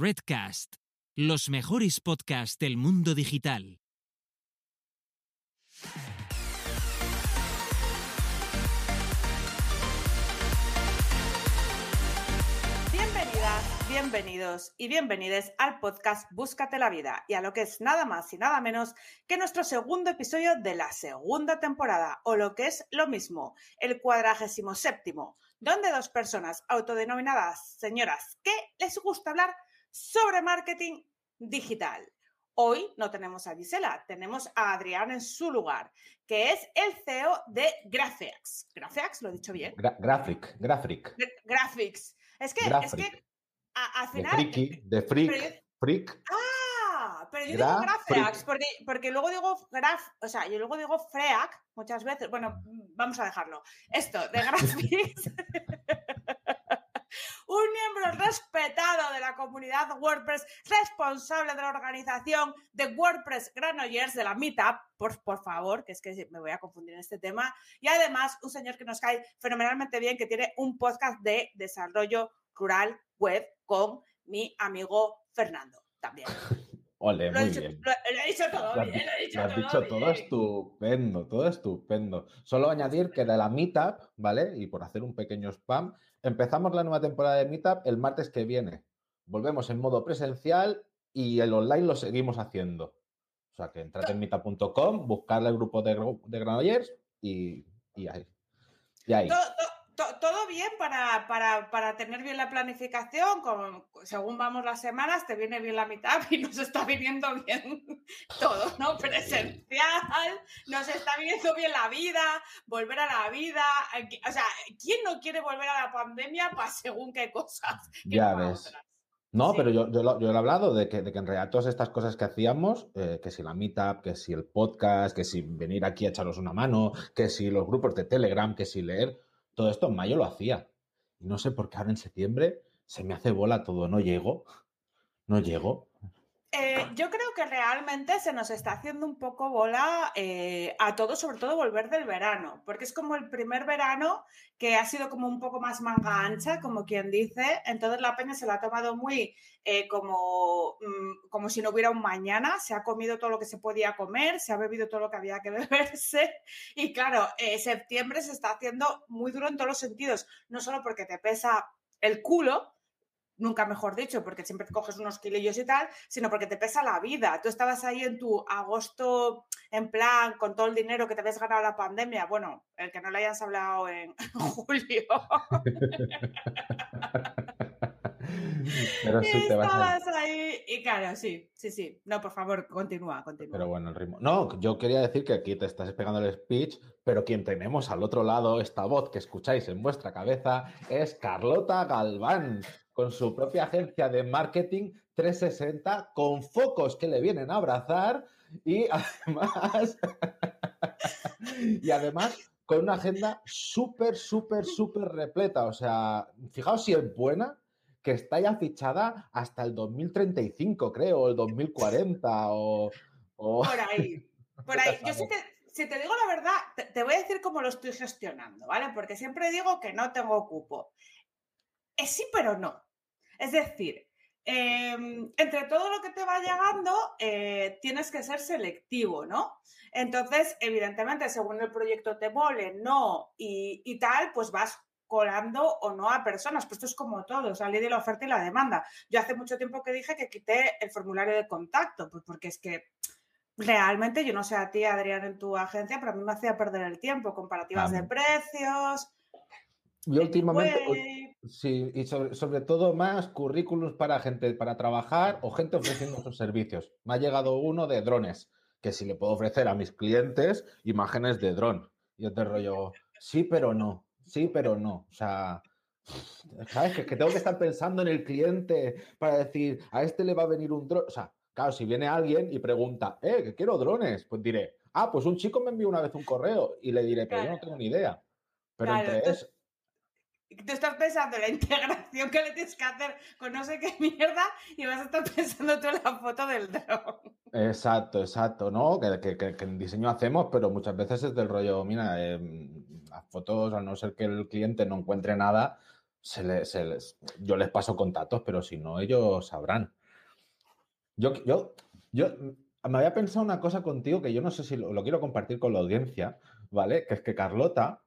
Redcast, los mejores podcasts del mundo digital. Bienvenidas, bienvenidos y bienvenides al podcast Búscate la vida y a lo que es nada más y nada menos que nuestro segundo episodio de la segunda temporada o lo que es lo mismo, el cuadragésimo séptimo, donde dos personas autodenominadas señoras que les gusta hablar sobre marketing digital. Hoy no tenemos a Gisela, tenemos a Adrián en su lugar, que es el CEO de Graphics. ¿Graphics? ¿Lo he dicho bien? graphic, Graphic. Graphics. Es que, es que al final. De friki, de freak, freak. Ah, pero yo digo Graphics, porque, porque, luego digo graf, o sea, yo luego digo Freak muchas veces. Bueno, vamos a dejarlo. Esto, de Graphics. un miembro respetado de la comunidad WordPress, responsable de la organización de WordPress Granollers de la Meetup, por, por favor, que es que me voy a confundir en este tema, y además un señor que nos cae fenomenalmente bien, que tiene un podcast de desarrollo rural web con mi amigo Fernando también. Ole, lo, muy he dicho, bien. Lo, lo, he dicho todo lo bien, lo he dicho lo has todo dicho bien. todo estupendo, todo estupendo. Solo añadir que de la Meetup, ¿vale? Y por hacer un pequeño spam, empezamos la nueva temporada de Meetup el martes que viene. Volvemos en modo presencial y el online lo seguimos haciendo. O sea que entrad en meetup.com, buscar el grupo de, de Granollers y, y ahí. Y ahí. Todo, todo, todo, bien para, para, para, tener bien la planificación, con, según vamos las semanas, te viene bien la mitad y nos está viniendo bien todo, ¿no? Presencial, nos está viniendo bien la vida, volver a la vida. O sea, ¿quién no quiere volver a la pandemia para según qué cosas? Ya ves. No, sí. pero yo, yo, lo, yo, lo, he hablado de que, de que, en realidad todas estas cosas que hacíamos, eh, que si la meetup, que si el podcast, que si venir aquí a echaros una mano, que si los grupos de Telegram, que si leer, todo esto en mayo lo hacía. Y no sé por qué ahora en septiembre se me hace bola todo, no llego, no llego. Eh, yo creo que realmente se nos está haciendo un poco bola eh, a todos, sobre todo volver del verano, porque es como el primer verano que ha sido como un poco más manga ancha, como quien dice, entonces la peña se la ha tomado muy eh, como, mm, como si no hubiera un mañana, se ha comido todo lo que se podía comer, se ha bebido todo lo que había que beberse. Y claro, septiembre se está haciendo muy duro en todos los sentidos, no solo porque te pesa el culo, nunca mejor dicho, porque siempre te coges unos kilillos y tal, sino porque te pesa la vida. Tú estabas ahí en tu agosto, en plan, con todo el dinero que te habías ganado la pandemia. Bueno, el que no le hayas hablado en julio. Pero sí te vas estabas a... ahí y claro, sí, sí, sí. No, por favor, continúa, continúa. Pero bueno, el ritmo. No, yo quería decir que aquí te estás pegando el speech, pero quien tenemos al otro lado, esta voz que escucháis en vuestra cabeza, es Carlota Galván con su propia agencia de marketing 360 con focos que le vienen a abrazar y además y además con una agenda súper, súper, súper repleta. O sea, fijaos si es buena, que está ya fichada hasta el 2035, creo, o el 2040 o... o... Por ahí, por ahí. Yo sí te, si te digo la verdad, te, te voy a decir cómo lo estoy gestionando, ¿vale? Porque siempre digo que no tengo cupo. Es sí, pero no. Es decir, eh, entre todo lo que te va llegando, eh, tienes que ser selectivo, ¿no? Entonces, evidentemente, según el proyecto te mole, no, y, y tal, pues vas colando o no a personas. Pues esto es como todo, o sea, ley de la oferta y la demanda. Yo hace mucho tiempo que dije que quité el formulario de contacto, pues porque es que realmente, yo no sé a ti, Adrián, en tu agencia, pero a mí me hacía perder el tiempo, comparativas de precios. Yo últimamente, sí, y sobre, sobre, todo más currículums para gente para trabajar o gente ofreciendo sus servicios. Me ha llegado uno de drones, que si le puedo ofrecer a mis clientes imágenes de dron. Yo te rollo, sí, pero no, sí, pero no. O sea, ¿sabes? Que, que tengo que estar pensando en el cliente para decir, a este le va a venir un dron. O sea, claro, si viene alguien y pregunta, eh, que quiero drones, pues diré, ah, pues un chico me envió una vez un correo y le diré, pero claro. yo no tengo ni idea. Pero claro, entre eso tú estás pensando en la integración que le tienes que hacer con no sé qué mierda y vas a estar pensando tú en la foto del dron. Exacto, exacto, ¿no? Que, que, que, en diseño hacemos, pero muchas veces es del rollo, mira, eh, las fotos, al no ser que el cliente no encuentre nada, se les, yo les paso contactos, pero si no, ellos sabrán. Yo, yo, yo me había pensado una cosa contigo que yo no sé si lo, quiero compartir con la audiencia, ¿vale? Que es que Carlota,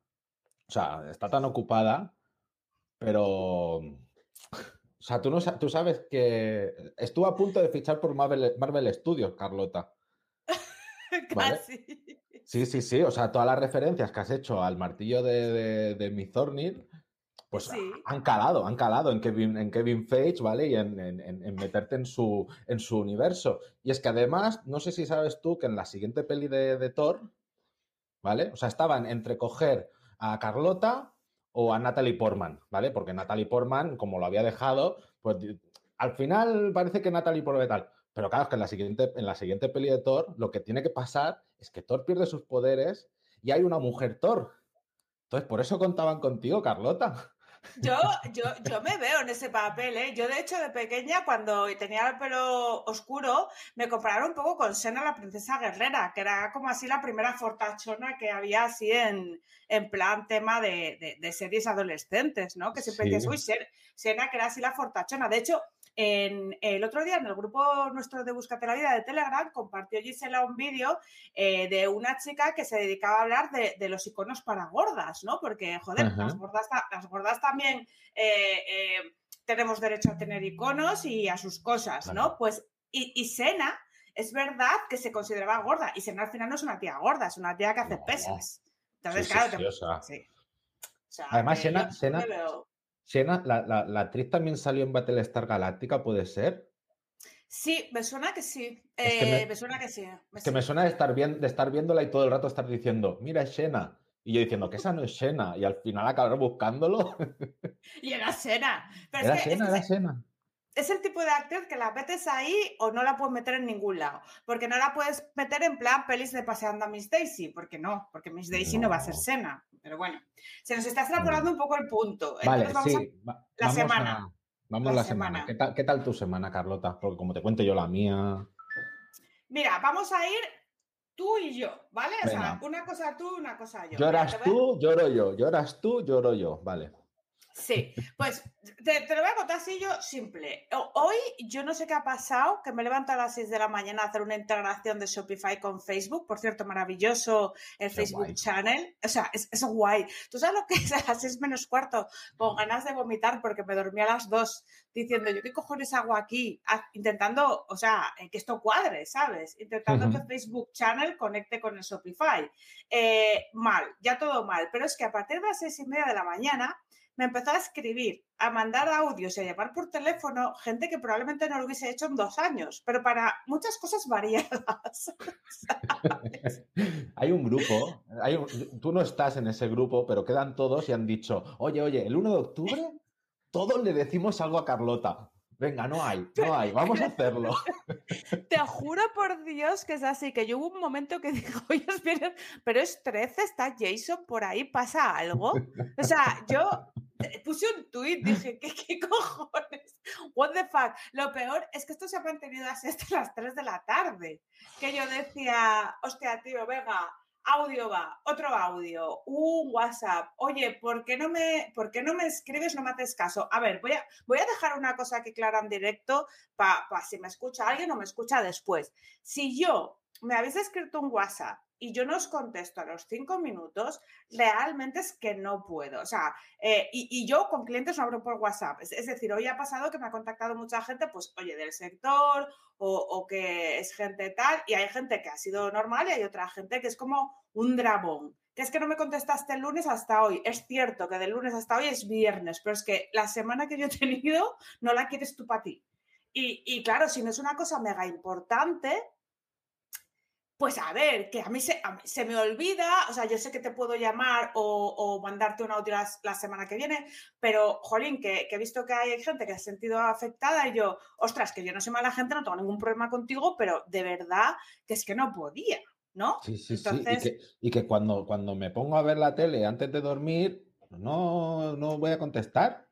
o sea, está tan ocupada, pero... O sea, tú, no, tú sabes que estuvo a punto de fichar por Marvel, Marvel Studios, Carlota. Casi. Sí, sí, sí. O sea, todas las referencias que has hecho al martillo de, de, de Mithornir pues han calado, han calado en Kevin, en Kevin Feige, ¿vale? Y en, meterte en su, en su universo. Y es que además, no sé si sabes tú que en la siguiente peli de, Thor, ¿vale? O sea, estaban entre coger a Carlota o a Natalie Portman, ¿vale? Porque Natalie Portman, como lo había dejado, pues al final parece que Natalie Portman tal. Pero claro, es que en la siguiente, en la siguiente peli de Thor, lo que tiene que pasar es que Thor pierde sus poderes y hay una mujer Thor. Entonces, por eso contaban contigo, Carlota. Yo, yo, yo me veo en ese papel, ¿eh? Yo, de hecho, de pequeña, cuando tenía el pelo oscuro, me compararon un poco con Sena, la princesa guerrera, que era como así la primera fortachona que había así en, en plan tema de, de, series adolescentes, ¿no? Que siempre dices, uy, Sena, que era así la fortachona. De hecho, en, el otro día en el grupo nuestro de Búscate la Vida de Telegram compartió Gisela un vídeo eh, de una chica que se dedicaba a hablar de, los iconos para gordas, ¿no? Porque, joder, las gordas, las gordas también eh, eh, tenemos derecho a tener iconos y a sus cosas, ¿no? Pues, y, y, Sena, es verdad que se consideraba gorda, y Sena al final no es una tía gorda, es una tía que hace pesas. Entonces, claro, sí, Además, Sena, Sena, Siena, la, la, actriz también salió en Battlestar Galáctica, ¿puede ser? Sí, me suena que sí. Eh, me, suena que sí. que me suena de estar, de estar viéndola y todo el rato estar diciendo, mira, es Shena. Y yo diciendo que esa no es Shena. Y al final acabaron buscándolo. Y era Shena. era Shena, era Shena es el tipo de actriz que la metes ahí o no la puedes meter en ningún lado. Porque no la puedes meter en plan pelis de paseando a Miss Daisy. Porque no, porque Miss Daisy no, va a ser Sena. Pero bueno, se nos está extrapolando un poco el punto. Vale, sí. la semana. vamos la, semana. ¿Qué, tal, ¿Qué tal tu semana, Carlota? Porque como te cuento yo la mía. Mira, vamos a ir tú y yo, ¿vale? O sea, una cosa tú, una cosa yo. Lloras tú, lloro yo. Lloras tú, lloro yo. Vale. Sí, pues te, lo voy a contar así yo simple. Hoy yo no sé qué ha pasado, que me levanto a las 6 de la mañana a hacer una integración de Shopify con Facebook. Por cierto, maravilloso el Facebook Channel. O sea, es, es, guay. ¿Tú sabes lo que es a las 6 menos cuarto? Con ganas de vomitar porque me dormí a las 2 diciendo, ¿yo qué cojones hago aquí? Ah, intentando, o sea, que esto cuadre, ¿sabes? Intentando que Facebook Channel conecte con el Shopify. Eh, mal, ya todo mal. Pero es que a partir de las 6 y media de la mañana me empezó a escribir, a mandar audios y a llamar por teléfono gente que probablemente no lo hubiese hecho en dos años, pero para muchas cosas variadas. hay un grupo, hay tú no estás en ese grupo, pero quedan todos y han dicho, oye, oye, el 1 de octubre todos le decimos algo a Carlota. Venga, no hay, no hay, vamos a hacerlo. Te juro por Dios que es así, que yo hubo un momento que digo, oye, pero es 13, está Jason por ahí, pasa algo. O sea, yo puse un tuit, dije, ¿qué, ¿qué, cojones? What the fuck? Lo peor es que esto se ha mantenido así hasta las 3 de la tarde. Que yo decía, hostia, tío, venga, audio va, otro audio, un WhatsApp. Oye, ¿por qué no me, por qué no me escribes? No me haces caso. A ver, voy a, voy a dejar una cosa aquí clara en directo para si me escucha alguien o me escucha después. Si yo me habéis escrito un WhatsApp y yo no os contesto a los cinco minutos, realmente es que no puedo. O sea, eh, y, yo con clientes no abro por WhatsApp. Es, decir, hoy ha pasado que me ha contactado mucha gente, pues, oye, del sector o, o, que es gente tal, y hay gente que ha sido normal y hay otra gente que es como un dragón. Que es que no me contestaste el lunes hasta hoy. Es cierto que del lunes hasta hoy es viernes, pero es que la semana que yo he tenido no la quieres tú para ti. Y, y claro, si no es una cosa mega importante, pues a ver, que a mí se, se, me olvida, o sea, yo sé que te puedo llamar o, mandarte un audio la, semana que viene, pero, jolín, que, he visto que hay gente que ha sentido afectada y yo, ostras, que yo no soy mala gente, no tengo ningún problema contigo, pero de verdad que es que no podía, ¿no? Sí, sí, sí. Y que, cuando, cuando me pongo a ver la tele antes de dormir, no, no voy a contestar.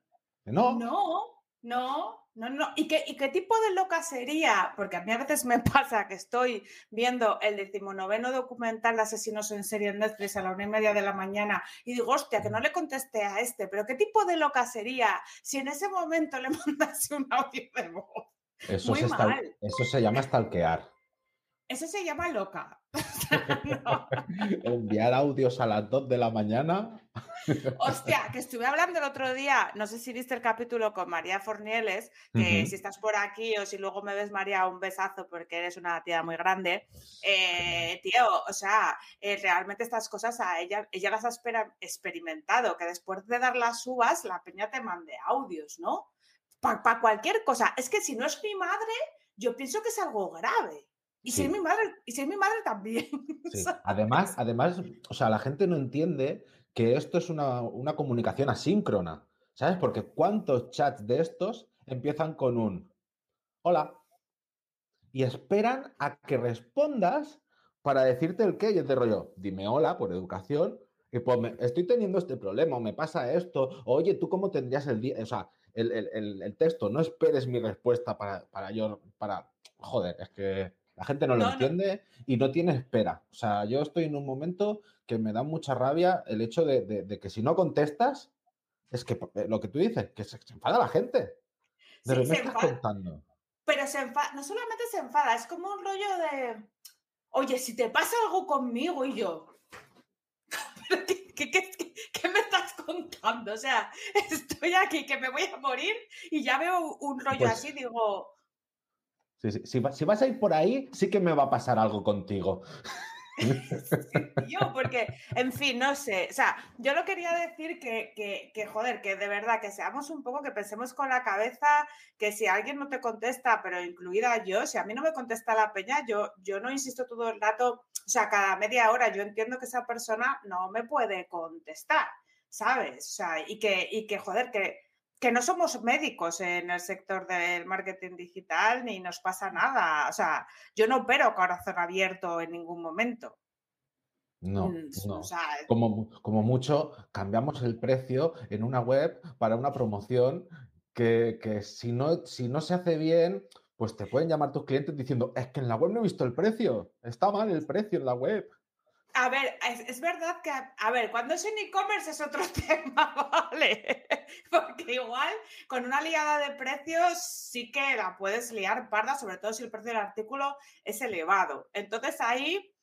No. No, No, no, no. ¿Y qué, ¿Y qué tipo de loca sería? Porque a mí a veces me pasa que estoy viendo el decimonoveno documental de asesinos en serie en Netflix a la una y media de la mañana y digo, hostia, que no le contesté a este, pero ¿qué tipo de loca sería si en ese momento le mandase un audio de voz? Eso, se, eso se llama stalkear. Eso se llama loca. Enviar audios a las 2 de la mañana. Hostia, que estuve hablando el otro día, no sé si viste el capítulo con María Fornieles, que si estás por aquí o si luego me ves, María, un besazo porque eres una tía muy grande. Eh, tío, o sea, eh, realmente estas cosas a ella, ella las ha experimentado, que después de dar las uvas, la peña te mande audios, ¿no? Para cualquier cosa. Es que si no es mi madre, yo pienso que es algo grave. Y si es mi madre, y si mi madre también. Además, además, o sea, la gente no entiende que esto es una, comunicación asíncrona. ¿Sabes? Porque cuántos chats de estos empiezan con un hola y esperan a que respondas para decirte el qué y de rollo, dime hola por educación y pues estoy teniendo este problema o me pasa esto, oye, ¿tú cómo tendrías el día? O sea, el, texto, no esperes mi respuesta para, para yo, para, joder, es que la gente no lo entiende y no tiene espera. O sea, yo estoy en un momento que me da mucha rabia el hecho de, que si no contestas, es que eh, lo que tú dices, que se, enfada la gente. De sí, estás contando. Pero se enfada, no solamente se enfada, es como un rollo de, oye, si te pasa algo conmigo y yo, ¿Qué, me estás contando? O sea, estoy aquí que me voy a morir y ya veo un rollo pues así, digo, si, vas a ir por ahí, sí que me va a pasar algo contigo. yo, porque, en fin, no sé. O sea, yo lo quería decir que, que, joder, que de verdad, que seamos un poco, que pensemos con la cabeza, que si alguien no te contesta, pero incluida yo, si a mí no me contesta la peña, yo, yo no insisto todo el rato, o sea, cada media hora, yo entiendo que esa persona no me puede contestar, ¿sabes? O sea, y que, y que joder, que que no somos médicos en el sector del marketing digital ni nos pasa nada. O sea, yo no opero corazón abierto en ningún momento. No, mm, no. como, como, mucho cambiamos el precio en una web para una promoción que, que, si, no, si no se hace bien, pues te pueden llamar tus clientes diciendo, es que en la web no he visto el precio, está mal el precio en la web. A ver, es, verdad que, a ver, cuando es en e-commerce es otro tema, ¿vale? Porque igual con una liada de precios sí que la puedes liar parda, sobre todo si el precio del artículo es elevado. Entonces ahí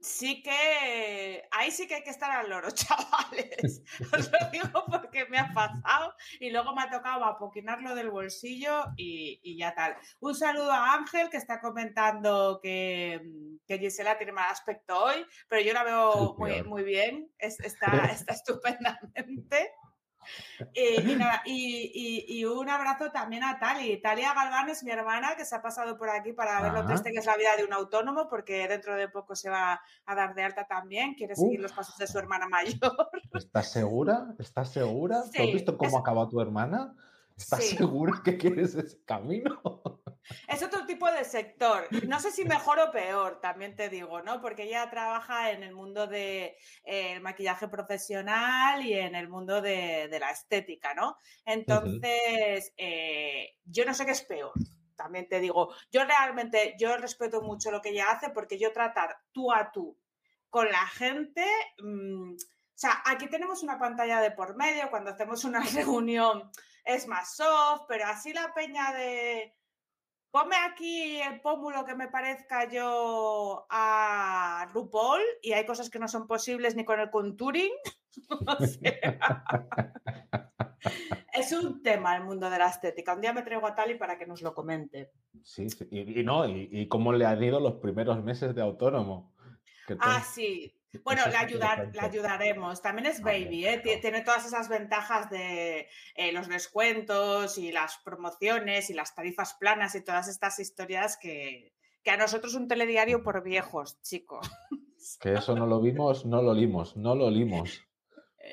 sí que ahí sí que hay que estar al loro, chavales. Os lo digo porque me ha pasado y luego me ha tocado apoquinarlo del bolsillo y, ya tal. Un saludo a Ángel que está comentando que, que, Gisela tiene mal aspecto hoy, pero yo la veo muy, muy bien, está, está estupendamente. Y, un abrazo también a Tali. Talia Galván es mi hermana que se ha pasado por aquí para ver lo triste que es la vida de un autónomo, porque dentro de poco se va a dar de alta también. Quiere seguir los pasos de su hermana mayor. ¿Estás segura? ¿Estás segura? ¿Tú has visto cómo acaba tu hermana? ¿Estás segura que quieres ese camino? Es otro tipo de sector. No sé si mejor o peor, también te digo, ¿no? Porque ella trabaja en el mundo del de, maquillaje profesional y en el mundo de, la estética, ¿no? Entonces, eh, yo no sé qué es peor. También te digo, yo realmente, yo respeto mucho lo que ella hace porque yo tratar tú a tú con la gente, mm, o sea, aquí tenemos una pantalla de por medio, cuando hacemos una reunión es más soft, pero así la peña de ponme aquí el pómulo que me parezca yo a RuPaul y hay cosas que no son posibles ni con el contouring. es un tema el mundo de la estética. Un día me traigo a Tali para que nos lo comente. Sí, sí. Y, no, y, cómo le han ido los primeros meses de autónomo. Ah, sí. Bueno, le, ayudar, ayudaremos. También es baby, ¿eh? tiene todas esas ventajas de eh, los descuentos y las promociones y las tarifas planas y todas estas historias que, que a nosotros un telediario por viejos, chico. Que eso no lo vimos, no lo limos, no lo limos.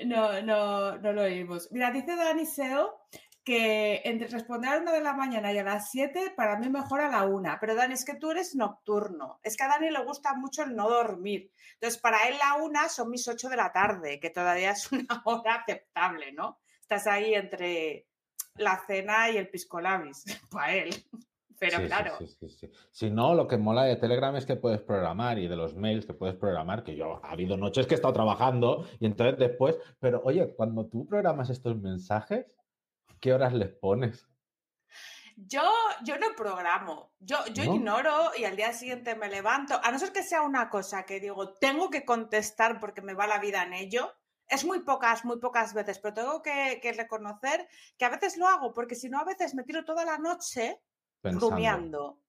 No, no, no lo oímos. Mira, dice Dani Seo que entre responder a la una de la mañana y a las 7, para mí mejor a la una. Pero Dani, es que tú eres nocturno. Es que a Dani le gusta mucho el no dormir. Entonces, para él la una son mis 8 de la tarde, que todavía es una hora aceptable, ¿no? Estás ahí entre, la cena y el piscolabis para él. Pero claro. si no, lo que mola de Telegram es que puedes programar y de los mails que puedes programar, que yo ha habido noches que he estado trabajando y entonces después, pero oye, cuando tú programas estos mensajes, ¿qué horas les pones? Yo, yo no programo, yo, yo ignoro y al día siguiente me levanto, a no ser que sea una cosa que digo, tengo que contestar porque me va la vida en ello. Es muy pocas, muy pocas veces, pero tengo que, que reconocer que a veces lo hago, porque si no, a veces me tiro toda la noche rumiando.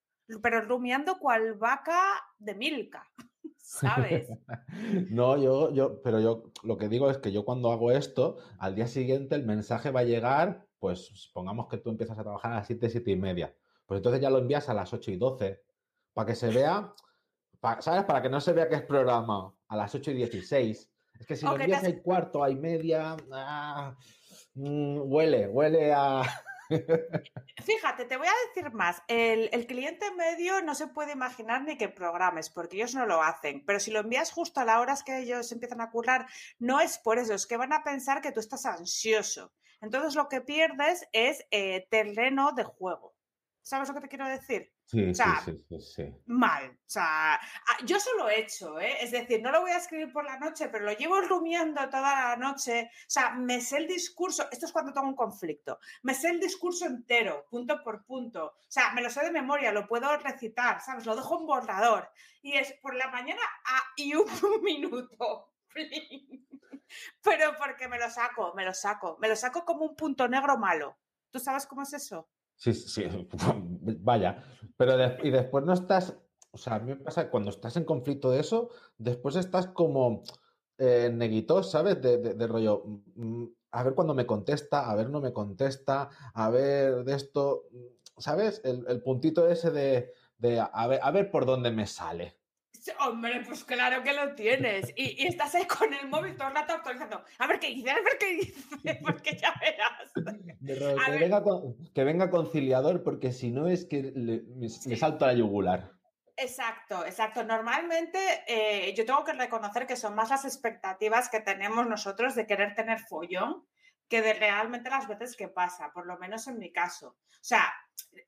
Pero rumiando cual vaca de Milka, ¿sabes? no, yo, yo, pero yo lo que digo es que yo cuando hago esto, al día siguiente el mensaje va a llegar, pues supongamos que tú empiezas a trabajar a las 7, 7 y media. Pues entonces ya lo envías a las 8 y 12, para que se vea, ¿sabes? Para que no se vea que es programa a las 8 y 16. Es que si lo envías a cuarto, hay media, ah, mm, huele, huele a... Fíjate, te voy a decir más. El, cliente medio no se puede imaginar ni que programes, porque ellos no lo hacen. Pero si lo envías justo a las horas que ellos empiezan a currar, no es por eso, es que van a pensar que tú estás ansioso. Entonces lo que pierdes es eh, terreno de juego. ¿Sabes lo que te quiero decir? Sí, sí, sí, sí, Mal. O sea, ah, yo solo he hecho, ¿eh? Es decir, no lo voy a escribir por la noche, pero lo llevo rumiando toda la noche. O sea, me sé el discurso. Esto es cuando tengo un conflicto. Me sé el discurso entero, punto por punto. O sea, me lo sé de memoria, lo puedo recitar, ¿sabes? Lo dejo en borrador. Y es por la mañana a, y un minuto. pero porque me lo saco, me lo saco. Me lo saco como un punto negro malo. ¿Tú sabes cómo es eso? Sí, sí, vaya. Pero y después no estás, o sea, a mí me pasa cuando estás en conflicto de eso, después estás como eh, neguitos, ¿sabes? De, rollo, mm, a ver cuando me contesta, a ver no me contesta, a ver de esto, ¿sabes? El, puntito ese de, de a, ver, a ver por dónde me sale. Hombre, pues claro que lo tienes. Y, estás ahí con el móvil todo el rato actualizando. A ver qué dice, a ver qué dice, porque ya verás. que, venga conciliador, porque si no es que le, me, salto a la yugular. Exacto, exacto. Normalmente eh, yo tengo que reconocer que son más las expectativas que tenemos nosotros de querer tener follón que de realmente las veces que pasa, por lo menos en mi caso. O sea,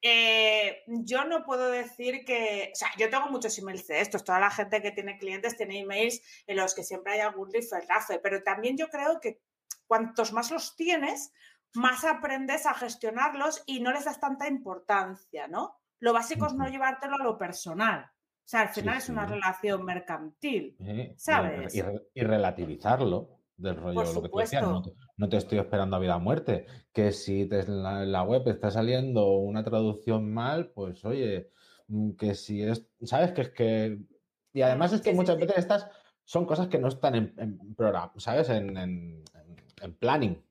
eh, yo no puedo decir que, o sea, yo tengo muchos emails de estos, toda la gente que tiene clientes tiene emails en los que siempre hay algún rifle-rafe, pero también yo creo que cuantos más los tienes, más aprendes a gestionarlos y no les das tanta importancia, ¿no? Lo básico es no llevártelo a lo personal. O sea, al final es una relación mercantil, ¿sabes? y relativizarlo del rollo, lo que tú decías, no, te estoy esperando a vida o muerte. Que si te, en, la, web está saliendo una traducción mal, pues oye, mm, que si es, ¿sabes? Que es que... Y además es que muchas veces estas son cosas que no están en, programa, ¿sabes? En, en, planning.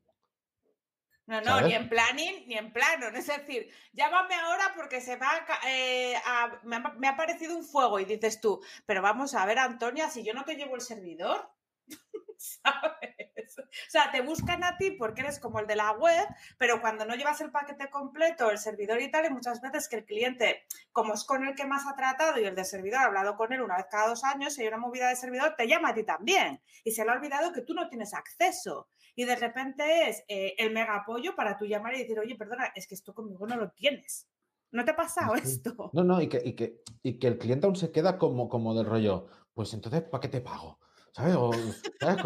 No, no, ni en planning ni en plano. Es decir, llámame ahora porque se va eh, a, me, ha, me, ha, parecido un fuego y dices tú, pero vamos a ver, Antonia, si yo no te llevo el servidor, ¿sabes? O sea, te buscan a ti porque eres como el de la web, pero cuando no llevas el paquete completo, el servidor y tal, y muchas veces que el cliente, como es con el que más ha tratado y el de servidor ha hablado con él una vez cada dos años y hay una movida de servidor, te llama a ti también. Y se le ha olvidado que tú no tienes acceso. Y de repente es eh, el mega apoyo para tú llamar y decir, oye, perdona, es que esto conmigo no lo tienes. ¿No te ha pasado esto? No, no, y que, y que, y que el cliente aún se queda como, como del rollo, pues entonces, ¿para qué te pago? ¿Sabes? ¿sabes?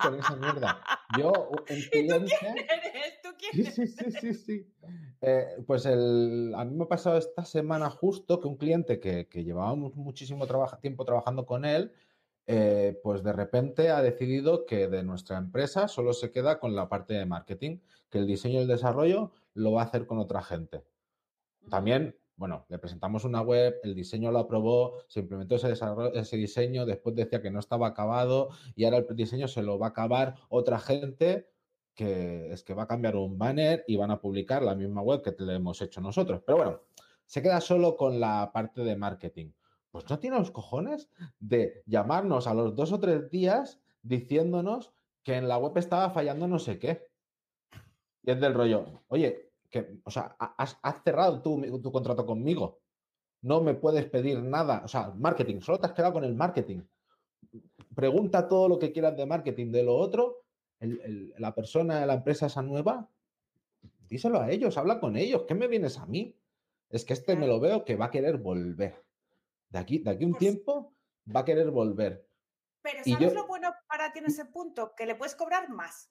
Con, esa mierda. Yo, un cliente... ¿Y tú quién eres? ¿Tú quién Sí, sí, sí, sí. Eh, pues el, a mí me ha pasado esta semana justo que un cliente que, que llevábamos muchísimo tiempo trabajando con él, eh, pues de repente ha decidido que de nuestra empresa solo se queda con la parte de marketing, que el diseño y el desarrollo lo va a hacer con otra gente. También bueno, le presentamos una web, el diseño lo aprobó, se implementó ese, ese diseño, después decía que no estaba acabado y ahora el diseño se lo va a acabar otra gente que es que va a cambiar un banner y van a publicar la misma web que le hemos hecho nosotros. Pero bueno, se queda solo con la parte de marketing. Pues no tiene los cojones de llamarnos a los dos o tres días diciéndonos que en la web estaba fallando no sé qué. Y es del rollo, oye, o sea, has, cerrado tu, tu, contrato conmigo. No me puedes pedir nada. O sea, marketing, solo te has quedado con el marketing. Pregunta todo lo que quieras de marketing. De lo otro, la persona de la empresa esa nueva díselo a ellos, habla con ellos, ¿qué me vienes a mí? Es que este me lo veo que va a querer volver. De aquí, de aquí un Pues- tiempo va a querer volver. Pero ¿sabes yo- lo bueno para ti en ese punto? Que le puedes cobrar más.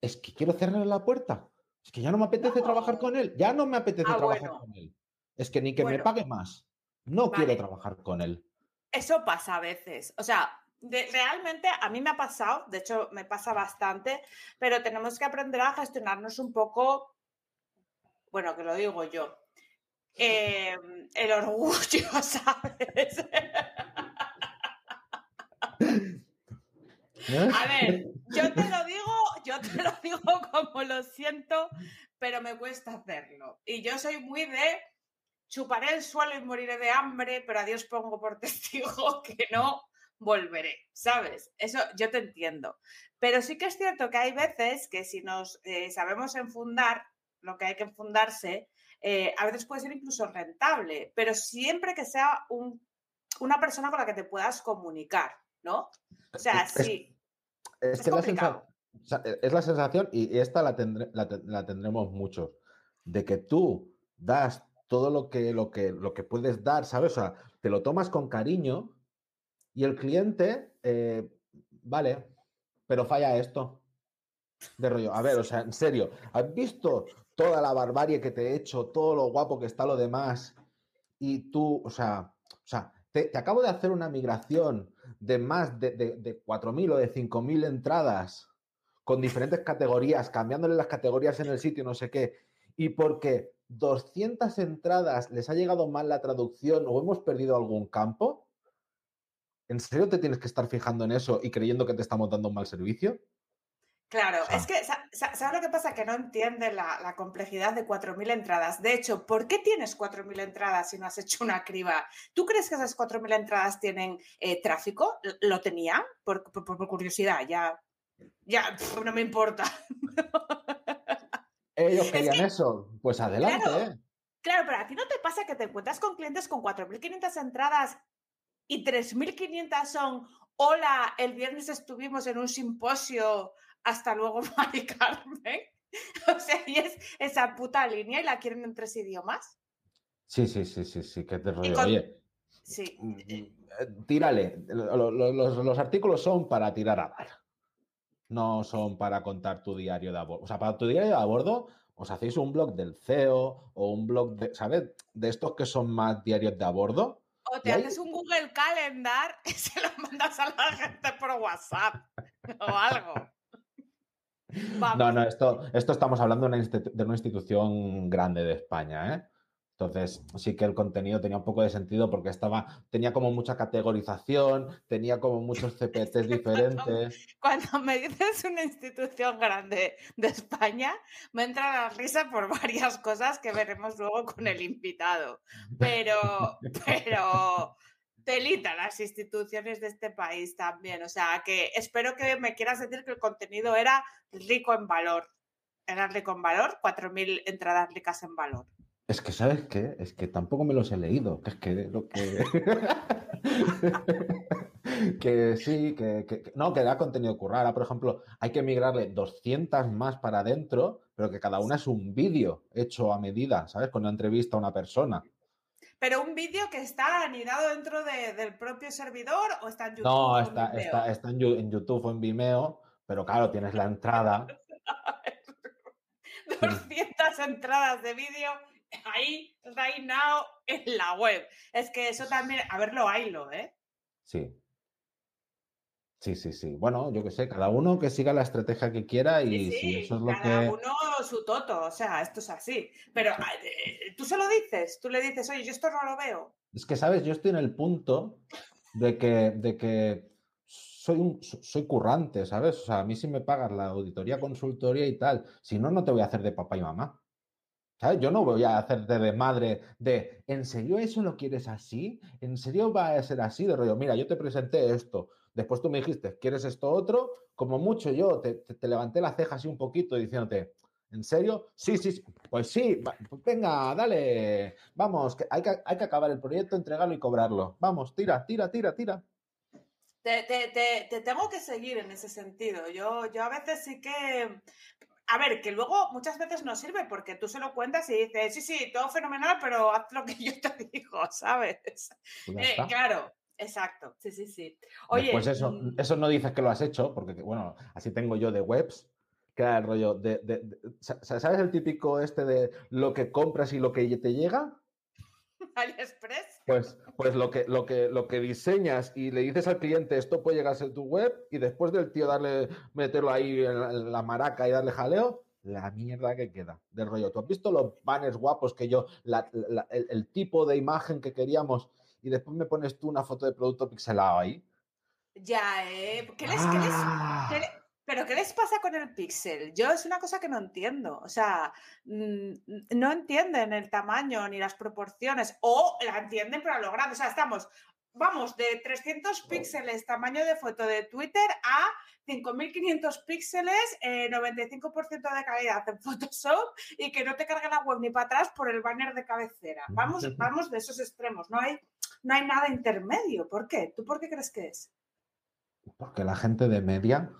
Es que quiero cerrarle la puerta. Es que ya no me apetece No. trabajar con él. Ya no me apetece Ah, trabajar bueno. con él. Es que ni que me pague más. No quiero trabajar con él. Eso pasa a veces. O sea, de- realmente a mí me ha pasado, de hecho me pasa bastante, pero tenemos que aprender a gestionarnos un poco, bueno, que lo digo yo, eh, el orgullo, ¿sabes? ¿Eh? A ver, yo te lo digo, yo te lo digo como lo siento, pero me cuesta hacerlo. Y yo soy muy de chuparé el suelo y moriré de hambre, pero a Dios pongo por testigo que no volveré, ¿sabes? Eso yo te entiendo. Pero sí que es cierto que hay veces que si nos eh, sabemos enfundar lo que hay que enfundarse, eh, a veces puede ser incluso rentable, pero siempre que sea un- una persona con la que te puedas comunicar, ¿no? O sea, Es- sí. Es Es que la complicado. sensa- e, es la sensación, y esta la, tendremos muchos, de que tú das todo lo que, lo, que, lo que puedes dar, ¿sabes? O sea, te lo tomas con cariño y el cliente, eh, vale, pero falla esto. De rollo, a ver, o sea, en serio, ¿has visto toda la barbarie que te he hecho, todo lo guapo que está lo demás? Y tú, o sea, o sea, te, te acabo de hacer una migración de más de, de, de 4.000 o de 5.000 entradas con diferentes categorías, cambiándole las categorías en el sitio, no sé qué, y porque 200 entradas les ha llegado mal la traducción o hemos perdido algún campo, ¿en serio te tienes que estar fijando en eso y creyendo que te estamos dando un mal servicio? Claro, O sea- es que, sa- sa- ¿sabes lo que pasa? Que no entiende la, la complejidad de 4.000 entradas. De hecho, ¿por qué tienes 4.000 entradas si no has hecho una criba? ¿Tú crees que esas 4.000 entradas tienen eh, tráfico? ¿L- ¿Lo tenían? Por, por- por curiosidad, ya, ya, pf, no me importa. Ellos Es querían que- eso, pues adelante. Claro. ¿eh? Claro, pero a ti no te pasa que te encuentras con clientes con 4.500 entradas y 3.500 son, hola, el viernes estuvimos en un simposio, hasta luego, Mari Carmen. O sea, y es esa puta línea y la quieren en tres idiomas. Sí, sí, sí, sí, sí, que te rollo. con- Oye, Sí. mm, eh, tírale. Lo- lo- Los, los artículos son para tirar a dar. No son para contar tu diario de a bordo. O sea, para tu diario de a bordo, os hacéis un blog del CEO o un blog de, ¿sabes? De estos que son más diarios de a bordo. O te haces un Google Calendar y se lo mandas a la gente por WhatsApp o algo. Vamos. No, no, esto, esto estamos hablando de una, institu- de una institución grande de España, ¿eh? Entonces, sí que el contenido tenía un poco de sentido porque estaba, tenía como mucha categorización, tenía como muchos CPTs diferentes. Cuando me dices una institución grande de España, me entra la risa por varias cosas que veremos luego con el invitado. Pero, pero, telita las instituciones de este país también. O sea, que espero que me quieras decir que el contenido era rico en valor. Era rico en valor, 4.000 entradas ricas en valor. Es que, ¿sabes qué? Es que tampoco me los he leído, que es que lo que... que sí, que, que- no, que da contenido currar. Ahora, por ejemplo, hay que migrarle 200 más para adentro, pero que cada una es un vídeo hecho a medida, ¿sabes? Con una entrevista a una persona. Pero un vídeo que está anidado dentro de- del propio servidor o está en YouTube. No, en está, está, está en, en YouTube o en Vimeo, pero claro, tienes la entrada. 200 entradas de vídeo ahí, right now, en la web. Es que eso también, a verlo, haylo, ¿eh? Sí. Sí, sí, sí. Bueno, yo qué sé, cada uno que siga la estrategia que quiera y Sí, si eso es lo cada que... uno su toto, o sea, esto es así. Pero eh, tú se lo dices, tú le dices, oye, yo esto no lo veo. Es que, ¿sabes? Yo estoy en el punto de que, de que soy, un, so- soy currante, ¿sabes? O sea, a mí si me pagas la auditoría, consultoría y tal, si no, no te voy a hacer de papá y mamá. Yo no voy a hacerte de madre de, ¿en serio eso lo quieres así? ¿En serio va a ser así? De rollo, mira, yo te presenté esto, después tú me dijiste, ¿quieres esto otro? Como mucho yo te, levanté la ceja así un poquito diciéndote, ¿en serio? Sí, sí, sí. Pues sí, pues venga, dale, vamos, que hay, que hay que acabar el proyecto, entregarlo y cobrarlo. Vamos, tira, tira, tira, tira. Te, te- te- te tengo que seguir en ese sentido. Yo, yo a veces sí que a ver, que luego muchas veces no sirve porque tú se lo cuentas y dices, sí, sí, todo fenomenal, pero haz lo que yo te digo, ¿sabes? Pues Eh, claro, exacto, sí, sí, sí. Oye, Pues eso, mm, eso no dices que lo has hecho, porque bueno, así tengo yo de webs, que era el rollo de, de- de- sa- ¿sabes el típico este de lo que compras y lo que te llega? AliExpress. Pues, pues lo, que, lo, que, lo que diseñas y le dices al cliente esto puede llegar a ser tu web y después del tío darle, meterlo ahí en la, en la maraca y darle jaleo, la mierda que queda del rollo. ¿Tú has visto los banners guapos que yo, la- la- el, el tipo de imagen que queríamos y después me pones tú una foto de producto pixelado ahí? Ya, ¿eh? ¿Qué les, qué les- Ah. qué le- ¿Pero qué les pasa con el píxel? Yo es una cosa que no entiendo. O sea, mm, no entienden el tamaño ni las proporciones. O la entienden, pero a lo grande. O sea, estamos, vamos, de 300 píxeles tamaño de foto de Twitter a 5.500 píxeles, eh, 95% de calidad en Photoshop y que no te cargue la web ni para atrás por el banner de cabecera. Vamos, vamos de esos extremos. No hay, no hay nada intermedio. ¿Por qué? ¿Tú por qué crees que es? Porque la gente de media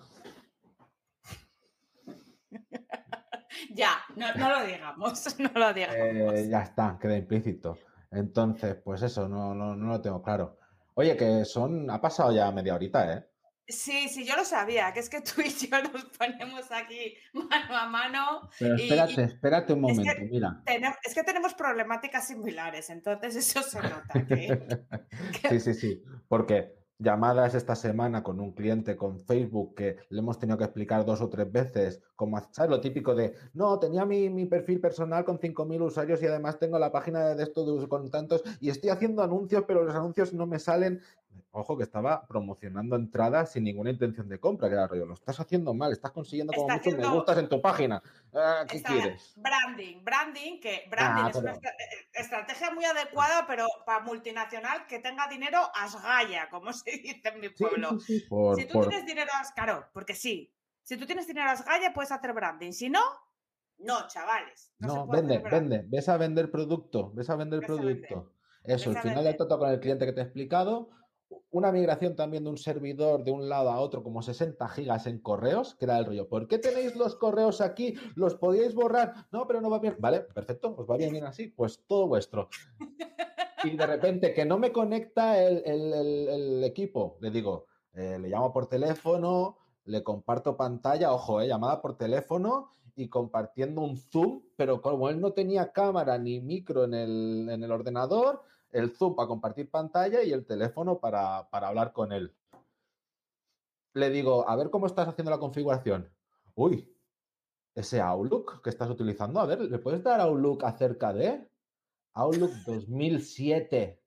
Ya, no, no lo digamos, no lo digamos. Eh, ya está, queda implícito. Entonces, pues eso, no, no, no lo tengo claro. Oye, que son, ha pasado ya media horita, ¿eh? Sí, sí, yo lo sabía, que es que tú y yo nos ponemos aquí mano a mano. Pero espérate, y- espérate un es que- momento, mira. Tenem- Es que tenemos problemáticas similares, entonces eso se nota. Que, que- Sí, sí, sí, porque llamadas esta semana con un cliente con Facebook que le hemos tenido que explicar dos o tres veces, como, ¿sabes? Lo típico de, no, tenía mi, mi perfil personal con 5.000 usuarios y además tengo la página de esto con tantos y estoy haciendo anuncios, pero los anuncios no me salen. Ojo que estaba promocionando entradas sin ninguna intención de compra, que era rollo, lo estás haciendo mal, estás consiguiendo como Está muchos me gustas en tu página. Ah, ¿Qué Está- quieres? Branding, branding, que branding Ah, es una pero- eh, estrategia muy adecuada, pero para multinacional que tenga dinero asgaya, como se dice en mi pueblo. sí, sí, por- si tú por- tienes dinero as- claro, porque sí. Si tú tienes dinero asgaya, puedes hacer branding. Si no, no, chavales. No, se No, puede vende, vende, ves a vender producto, ves a vender Ves a vender, producto. Eso, al final le toca con el cliente que te he explicado, una migración también de un servidor de un lado a otro, como 60 gigas en correos, que era el rollo. ¿Por qué tenéis los correos aquí? ¿Los podíais borrar? No, pero no va bien. Vale, perfecto, os va bien, así, pues todo vuestro. Y de repente que no me conecta el- el equipo, le digo, eh, le llamo por teléfono, le comparto pantalla, ojo, eh, llamada por teléfono y compartiendo un Zoom, pero como él no tenía cámara ni micro en el, en el ordenador, el Zoom para compartir pantalla y el teléfono para, para hablar con él. Le digo, a ver cómo estás haciendo la configuración. Uy, ese Outlook que estás utilizando, a ver, ¿le puedes dar Outlook acerca de? Outlook 2007.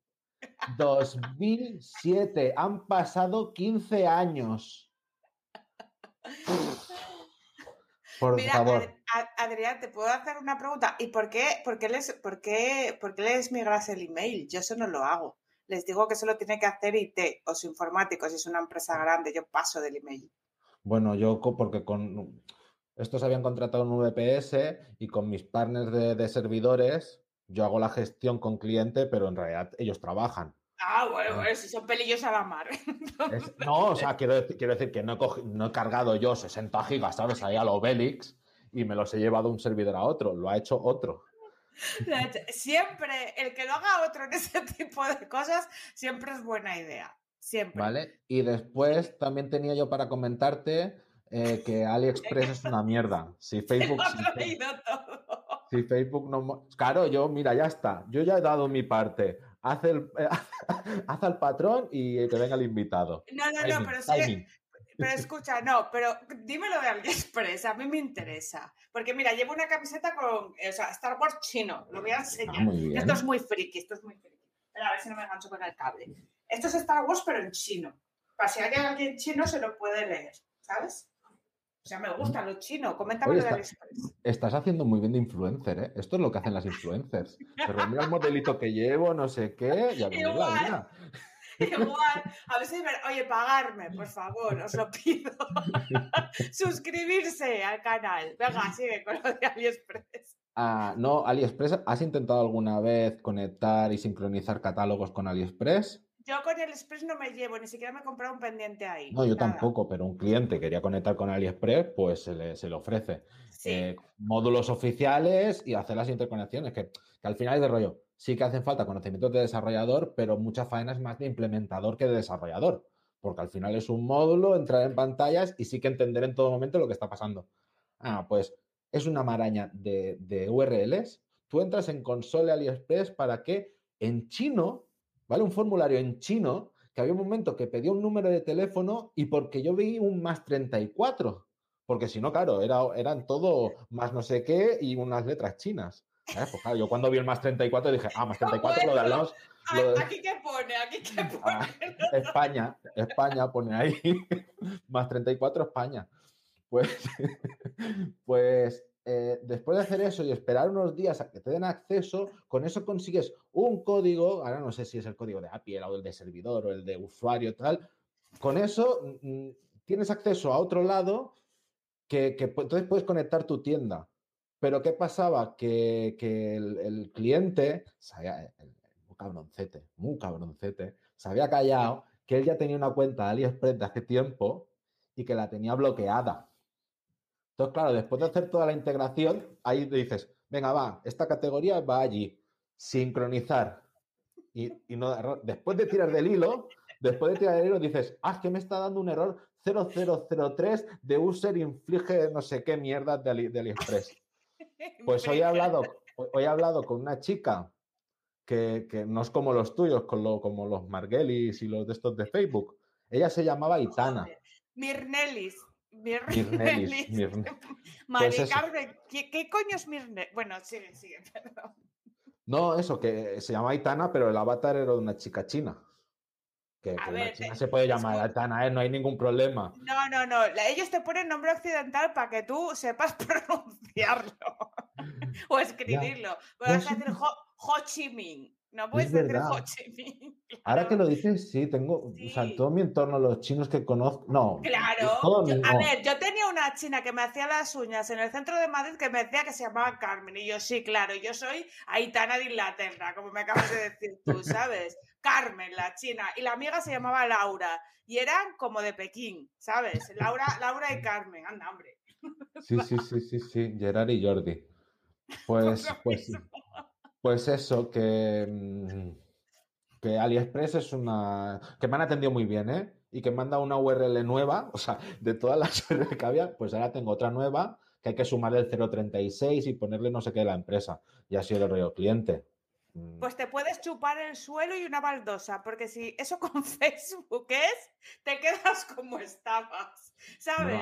2007. Han pasado 15 años. Por Mira, favor. Ad- Ad- Adrián, te puedo hacer una pregunta. ¿Y por qué, por, qué les, por, qué, por qué les migras el email? Yo eso no lo hago. Les digo que eso lo tiene que hacer IT o su informático, si es una empresa grande. Yo paso del email. Bueno, yo porque con estos habían contratado un VPS y con mis partners de, de servidores, yo hago la gestión con cliente, pero en realidad ellos trabajan. Ah, bueno, bueno, si son pelillos a la mar. Es- no, o sea, quiero decir, quiero decir que no he, cogi- no he cargado yo 60 gigas, ¿sabes? Ahí a lo Obelix y me los he llevado de un servidor a otro. Lo ha hecho otro. Siempre, el que lo haga otro en ese tipo de cosas, siempre es buena idea. Siempre. ¿Vale? Y después también tenía yo para comentarte eh, que AliExpress es una mierda. Si Facebook, si, si Facebook no... Claro, yo, mira, ya está. Yo ya he dado mi parte. Haz, el, haz al patrón y que venga el invitado. No, no, no, pero sí. Pero escucha, no, pero dímelo de AliExpress, a mí me interesa. Porque mira, llevo una camiseta con, o sea, Star Wars chino, lo voy a enseñar. Ah, bien. Esto es muy friki, esto es muy friki. Espera, a ver si no me engancho con el cable. Esto es Star Wars, pero en chino. Para si hay alguien chino se lo puede leer, ¿sabes? O sea, me gusta lo chino, coméntame Oye, lo de está- AliExpress. Estás haciendo muy bien de influencer, ¿eh? Esto es lo que hacen las influencers. Pero mira el modelito que llevo, no sé qué, Igual. Igual, a me... Oye, pagarme, por favor, os lo pido. Suscribirse al canal. Venga, sigue con lo de AliExpress. Ah, no, AliExpress, ¿has intentado alguna vez conectar y sincronizar catálogos con AliExpress? Yo con el Express no me llevo, ni siquiera me he comprado un pendiente ahí. No, yo nada. tampoco, pero un cliente quería conectar con AliExpress, pues se le, se le ofrece. eh, módulos oficiales y hacer las interconexiones, que, que al final es de rollo. Sí que hacen falta conocimientos de desarrollador, pero mucha faena es más de implementador que de desarrollador, porque al final es un módulo, entrar en pantallas y sí que entender en todo momento lo que está pasando. Ah, pues es una maraña de, de URLs. Tú entras en console AliExpress para que en chino, ¿vale? Un formulario en chino, que había un momento que pedía un número de teléfono y porque yo vi un más 34 porque si no, claro, era, eran todo más no sé qué y unas letras chinas. Pues claro, yo cuando vi el más 34 dije, ah, más 34 lo de al lado. Aquí qué pone, aquí qué ah, pone. España, España pone ahí. más 34 España. Pues, pues eh, después de hacer eso y esperar unos días a que te den acceso, con eso consigues un código, ahora no sé si es el código de API o el de servidor o el de usuario tal, con eso mm, mm, tienes acceso a otro lado que, entonces puedes conectar tu tienda. Pero ¿qué pasaba? Que, el, cliente, muy cabroncete, muy cabroncete, se había callado que él ya tenía una cuenta de AliExpress de hace tiempo y que la tenía bloqueada. Entonces, claro, después de hacer toda la integración, ahí dices, venga, va, esta categoría va allí, sincronizar. Y, y no, después de tirar del hilo, después de tirar del hilo, dices, ah, es que me está dando un error 0003 de user inflige no sé qué mierda de, AliExpress. Pues hoy he hablado, hoy he hablado con una chica que, no es como los tuyos, con lo, como los Margelis y los de estos de Facebook. Ella se llamaba Itana. Mirnelis. Mirnelis. Mirnelis. Pues ¿qué, coño es Mirnelis? Bueno, sigue, sigue, perdón. No, eso, que se llama Itana, pero el avatar era de una chica china. Que, se puede llamar Altana, ¿eh? no hay ningún problema. No, no, no. Ellos te ponen nombre occidental para que tú sepas pronunciarlo o escribirlo. Puedes decir Ho, Chi Minh. No puedes decir Ho Chi Minh. Ahora que lo dices, sí, tengo, o sea, todo mi entorno, los chinos que conozco, no. Claro. a ver, yo tenía una china que me hacía las uñas en el centro de Madrid que me decía que se llamaba Carmen. Y yo, sí, claro, yo soy Aitana de Inglaterra, como me acabas de decir tú, ¿sabes? Carmen, la china, y la amiga se llamaba Laura, y eran como de Pekín, ¿sabes? Laura, Laura y Carmen, anda, hombre. Sí, sí, sí, sí, sí, Gerard y Jordi. Pues, pues, pues eso, que, mm, que AliExpress es una... que me han atendido muy bien, ¿eh? Y que me han dado una URL nueva, o sea, de todas las URL que había, pues ahora tengo otra nueva que hay que sumar el 036 y ponerle no sé qué de la empresa. Y sido el rollo cliente. Mm. Pues te puedes chupar el suelo y una baldosa, porque si eso con Facebook es, te quedas como estabas, ¿sabes?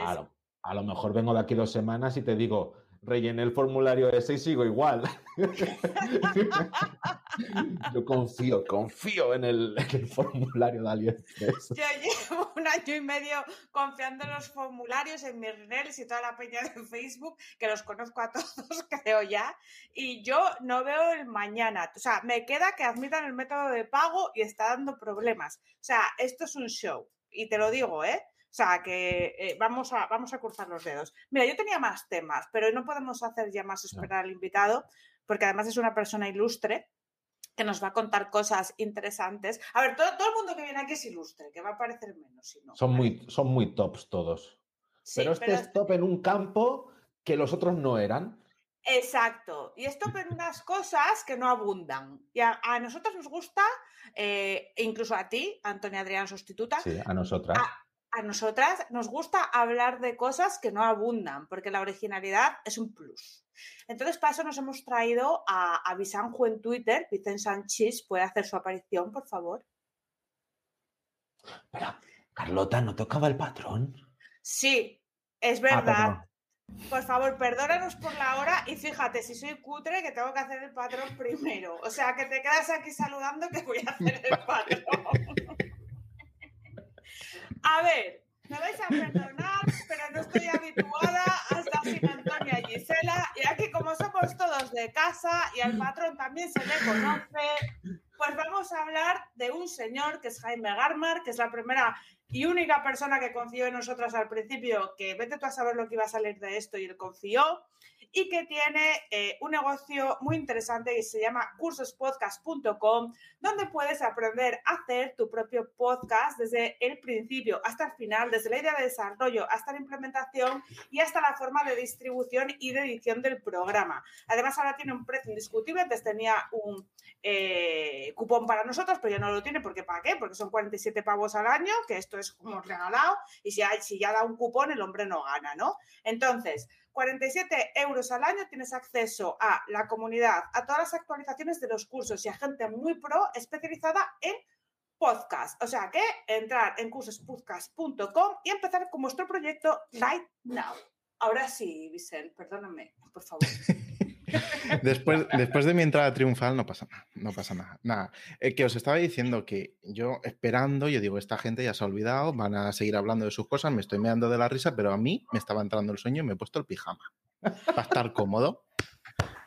a, lo, mejor vengo de aquí dos semanas y te digo, rellené el formulario ese y sigo igual. Yo confío, confío en el, formulario de AliExpress. Yo llevo un año y medio confiando en los formularios, en mis reels y toda la peña de Facebook, que los conozco a todos, creo ya, y yo no veo el mañana. O sea, me queda que admitan el método de pago y está dando problemas. O sea, esto es un show. Y te lo digo, ¿eh? O sea, que eh, vamos, a, vamos a cruzar los dedos. Mira, yo tenía más temas, pero no podemos hacer ya más esperar al invitado, porque además es una persona ilustre que nos va a contar cosas interesantes. A ver, todo, todo el mundo que viene aquí es ilustre, que va a parecer menos. Si no, son, muy, son muy tops todos. pero este es top en un campo que los otros no eran. Exacto. Y esto en unas cosas que no abundan. Y a, nosotros nos gusta, eh, incluso a ti, Antonia Adrián, sustituta. Sí, a nosotras a nosotras nos gusta hablar de cosas que no abundan, porque la originalidad es un plus. Entonces, para eso nos hemos traído a, a Bisanjo en Twitter. Vicente Sánchez, ¿puede hacer su aparición, por favor? Espera, Carlota, ¿no tocaba el patrón? Sí, es ah, verdad. por favor, perdónanos por la hora y fíjate, si soy cutre, que tengo que hacer el patrón primero. O sea, que te quedas aquí saludando que voy a hacer el patrón. A ver, me vais a perdonar, pero no estoy habituada a estar sin Antonia y Gisela. Y aquí, como somos todos de casa y al patrón también se le conoce, pues vamos a hablar de un señor que es Jaime Garmar, que es la primera y única persona que confió en nosotros al principio, que vete tú a saber lo que iba a salir de esto y él confió. Y que tiene eh, un negocio muy interesante que se llama cursospodcast.com, donde puedes aprender a hacer tu propio podcast desde el principio hasta el final, desde la idea de desarrollo hasta la implementación y hasta la forma de distribución y de edición del programa. Además, ahora tiene un precio indiscutible. Antes tenía un eh, cupón para nosotros, pero ya no lo tiene porque ¿para qué? Porque son 47 pavos al año, que esto es como regalado, y si, ya da un cupón, el hombre no gana, ¿no? Entonces, 47 euros al año tienes acceso a la comunidad, a todas las actualizaciones de los cursos y a gente muy pro especializada en podcast. O sea que entrar en cursospodcast.com y empezar con vuestro proyecto right now. Ahora sí, Vicente, perdóname, por favor. después, después de mi entrada triunfal no pasa nada, no pasa nada. Nada, eh, que os estaba diciendo que yo esperando, yo digo, esta gente ya se ha olvidado, van a seguir hablando de sus cosas, me estoy meando de la risa, pero a mí me estaba entrando el sueño y me he puesto el pijama para estar cómodo.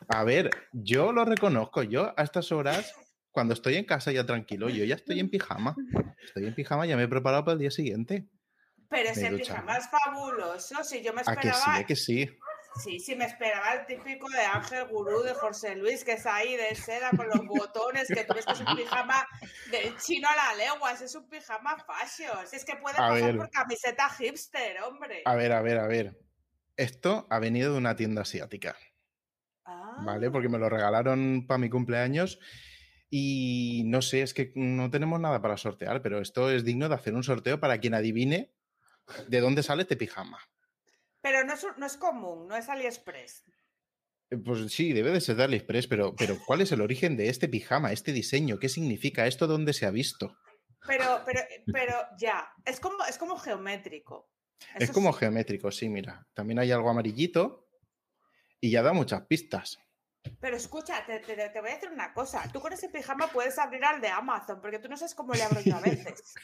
A ver, yo lo reconozco, yo a estas horas, cuando estoy en casa ya tranquilo, yo ya estoy en pijama, estoy en pijama, ya me he preparado para el día siguiente. Pero ese pijama es fabuloso, si yo me esperaba... ¿A que sí? que sí? Sí, sí, me esperaba el típico de Ángel Gurú de José Luis, que es ahí de seda con los botones, que tú ves que es un pijama del chino a la legua, es un pijama fashion. Es que puede pasar por camiseta hipster, hombre. A ver, a ver, a ver. Esto ha venido de una tienda asiática. ¿Vale? Ah. Porque me lo regalaron para mi cumpleaños. Y no sé, es que no tenemos nada para sortear, pero esto es digno de hacer un sorteo para quien adivine de dónde sale este pijama. Pero no es, no es común, no es AliExpress. Eh, pues sí, debe de ser de AliExpress, pero, pero ¿cuál es el origen de este pijama, este diseño? ¿Qué significa esto? ¿Dónde se ha visto? Pero, pero, pero ya, es como, es como geométrico. es como geométrico, sí, mira. También hay algo amarillito y ya da muchas pistas. Pero escucha, te, voy a decir una cosa. Tú con ese pijama puedes abrir al de Amazon, porque tú no sabes cómo le abro yo a veces.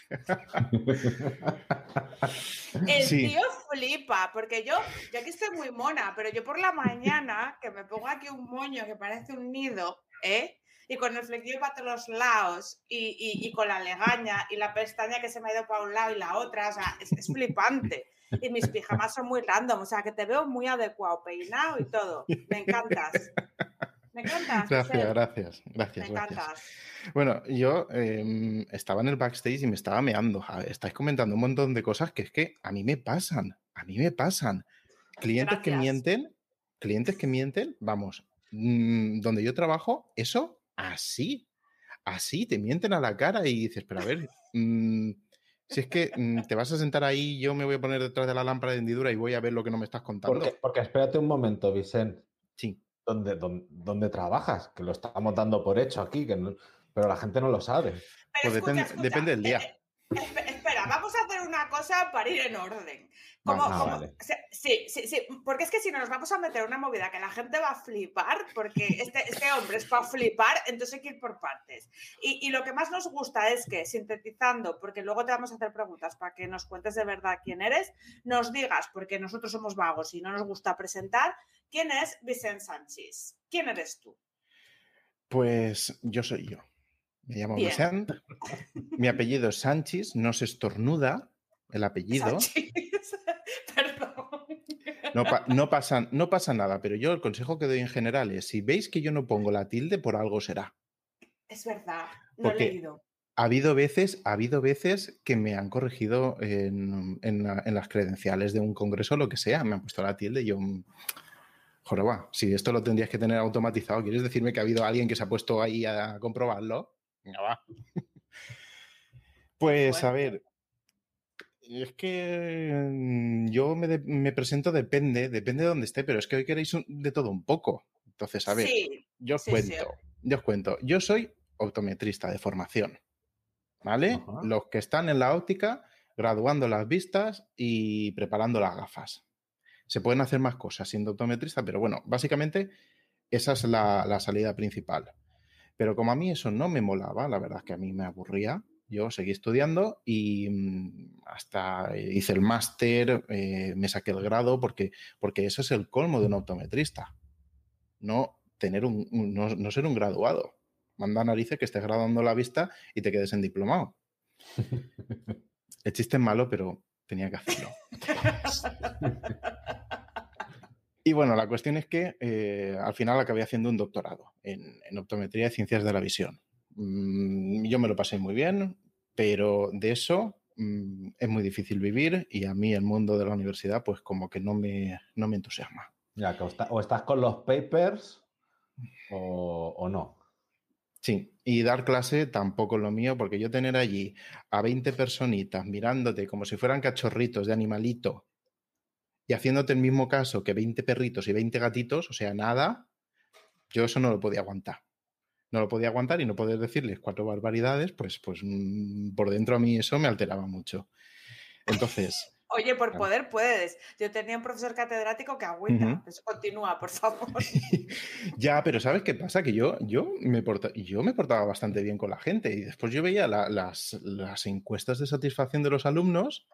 El tío flipa, porque yo, yo aquí estoy muy mona, pero yo por la mañana, que me pongo aquí un moño que parece un nido, ¿eh? Y con el flequillo para todos los lados, y, con la legaña, y la pestaña que se me ha ido para un lado y la otra, o sea, es, es flipante. Y mis pijamas son muy random, o sea, que te veo muy adecuado, peinado y todo. Me encantas. Me encantas. Gracias, gracias, gracias. Me encantas. Bueno, yo em, estaba en el backstage y me estaba meando. Estáis comentando un montón de cosas que es que a mí me pasan, a mí me pasan. Clientes que mienten, clientes que mienten, vamos, mm, donde yo trabajo, eso así, así, te mienten a la cara y dices, pero a ver, mm, si es que mm, te vas a sentar ahí, yo me voy a poner detrás de la lámpara de hendidura y voy a ver lo que no me estás contando. Porque, porque espérate un momento, Vicente. Sí. ¿Dónde, dónde, trabajas? Que lo estamos dando por hecho aquí, que pero la gente no lo sabe. pues depende, depende del día. Espera, vamos a hacer una cosa para ir en orden. Como, ah, sí, sí, sí, porque es que si nos vamos a meter una movida que la gente va a flipar, porque este, este hombre es para flipar, entonces hay que ir por partes. Y, y, lo que más nos gusta es que, sintetizando, porque luego te vamos a hacer preguntas para que nos cuentes de verdad quién eres, nos digas, porque nosotros somos vagos y no nos gusta presentar, quién es Vicente Sánchez. ¿Quién eres tú? Pues yo soy yo. Me llamo Vicente. Mi apellido es Sánchez, no se estornuda el apellido. Perdón. No, pasa, no pasa nada, pero yo el consejo que doy en general es, si veis que yo no pongo la tilde, por algo será. Es verdad, no he leído. Ha habido veces, ha habido veces que me han corregido en, las credenciales de un congreso o lo que sea, me han puesto la tilde y yo... Mm, joder, si esto lo tendrías que tener automatizado, ¿quieres decirme que ha habido alguien que se ha puesto ahí a comprobarlo? Venga, va. Pues a ver, es que mm, yo me, presento, depende, depende de dónde esté, pero es que hoy queréis de todo un poco. Entonces, a ver, yo os cuento, yo os cuento, yo soy optometrista de formación, ¿vale? Los que están en la óptica, graduando las vistas y preparando las gafas. Se pueden hacer más cosas siendo optometrista, pero bueno, básicamente esa es la salida principal. Pero como a mí eso no me molaba, la verdad es que a mí me aburría, yo seguí estudiando y mm, hasta hice el máster, eh, me saqué el grado, porque, porque ese es el colmo de un optometrista. No, tener un, no, ser un graduado. Manda narices que estés graduando la vista y te quedes en diplomado. el chiste es malo, pero tenía que hacerlo. Y bueno, la cuestión es que eh, al final acabé haciendo un doctorado en, optometría y ciencias de la visión. Mm, yo me lo pasé muy bien, pero de eso mm, es muy difícil vivir y a mí el mundo de la universidad pues como que no me, no me entusiasma. Ya, o, estás con los papers o, no. Sí, y dar clase tampoco es lo mío, porque yo tener allí a 20 personitas mirándote como si fueran cachorritos de animalito y haciéndote el mismo caso que 20 perritos y 20 gatitos, o sea, nada, yo eso no lo podía aguantar. No lo podía aguantar y no poder decirles cuatro barbaridades, pues, pues mm, por dentro a mí eso me alteraba mucho. Entonces. Oye, por poder puedes. Yo tenía un profesor catedrático que agüita. Pues continúa, por favor. ya, pero ¿sabes qué pasa? Que yo, yo, me yo me portaba bastante bien con la gente y después yo veía las, las encuestas de satisfacción de los alumnos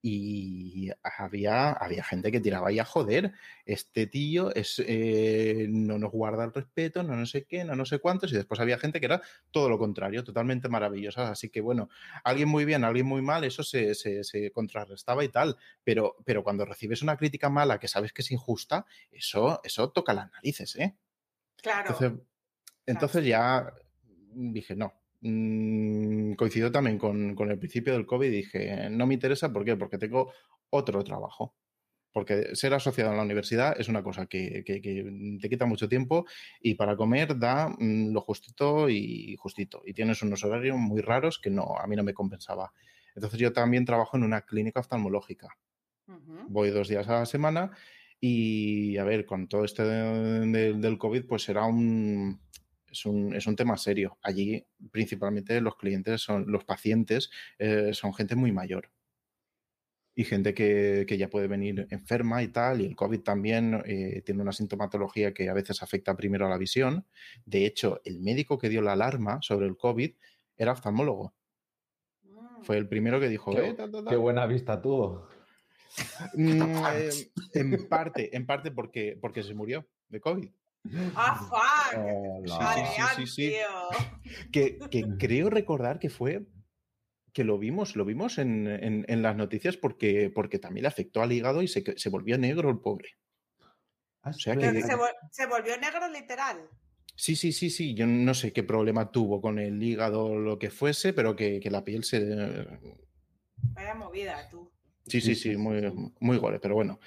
y había, había gente que tiraba ahí a joder. Este tío es, eh, no nos guarda el respeto, no no sé qué, no no sé cuántos, y después había gente que era todo lo contrario, totalmente maravillosa. Así que bueno, alguien muy bien, alguien muy mal, eso se, se, contrarrestaba y tal, pero, pero cuando recibes una crítica mala que sabes que es injusta, eso, eso toca las narices, ¿eh? Claro. Entonces, entonces ya dije, no, Mm, coincidió también con, el principio del COVID y dije, no me interesa, ¿por qué? Porque tengo otro trabajo. Porque ser asociado a la universidad es una cosa que, te quita mucho tiempo y para comer da mm, lo justito y justito. Y tienes unos horarios muy raros que no, a mí no me compensaba. Entonces yo también trabajo en una clínica oftalmológica. Voy dos días a la semana y a ver, con todo este del COVID, pues será un, es un, es un, tema serio. Allí principalmente los clientes son, los pacientes eh, son gente muy mayor y gente que, ya puede venir enferma y tal, y el COVID también eh, tiene una sintomatología que a veces afecta primero a la visión. De hecho, el médico que dio la alarma sobre el COVID era oftalmólogo. Mm. Fue el primero que dijo, qué, eh, buena vista tuvo. Mm, en parte, en parte porque, porque se murió de COVID. ¡Ah, fuck! Sí, sí, sí, Que, creo recordar que fue que lo vimos, lo vimos en, las noticias porque, porque también le afectó al hígado y se, se volvió negro el pobre. Ah, o sea que, se, volvió negro literal. Sí, sí, sí, sí. Yo no sé qué problema tuvo con el hígado o lo que fuese, pero que, la piel se. Vaya movida, tú. Sí, sí, sí, muy, muy gole, pero bueno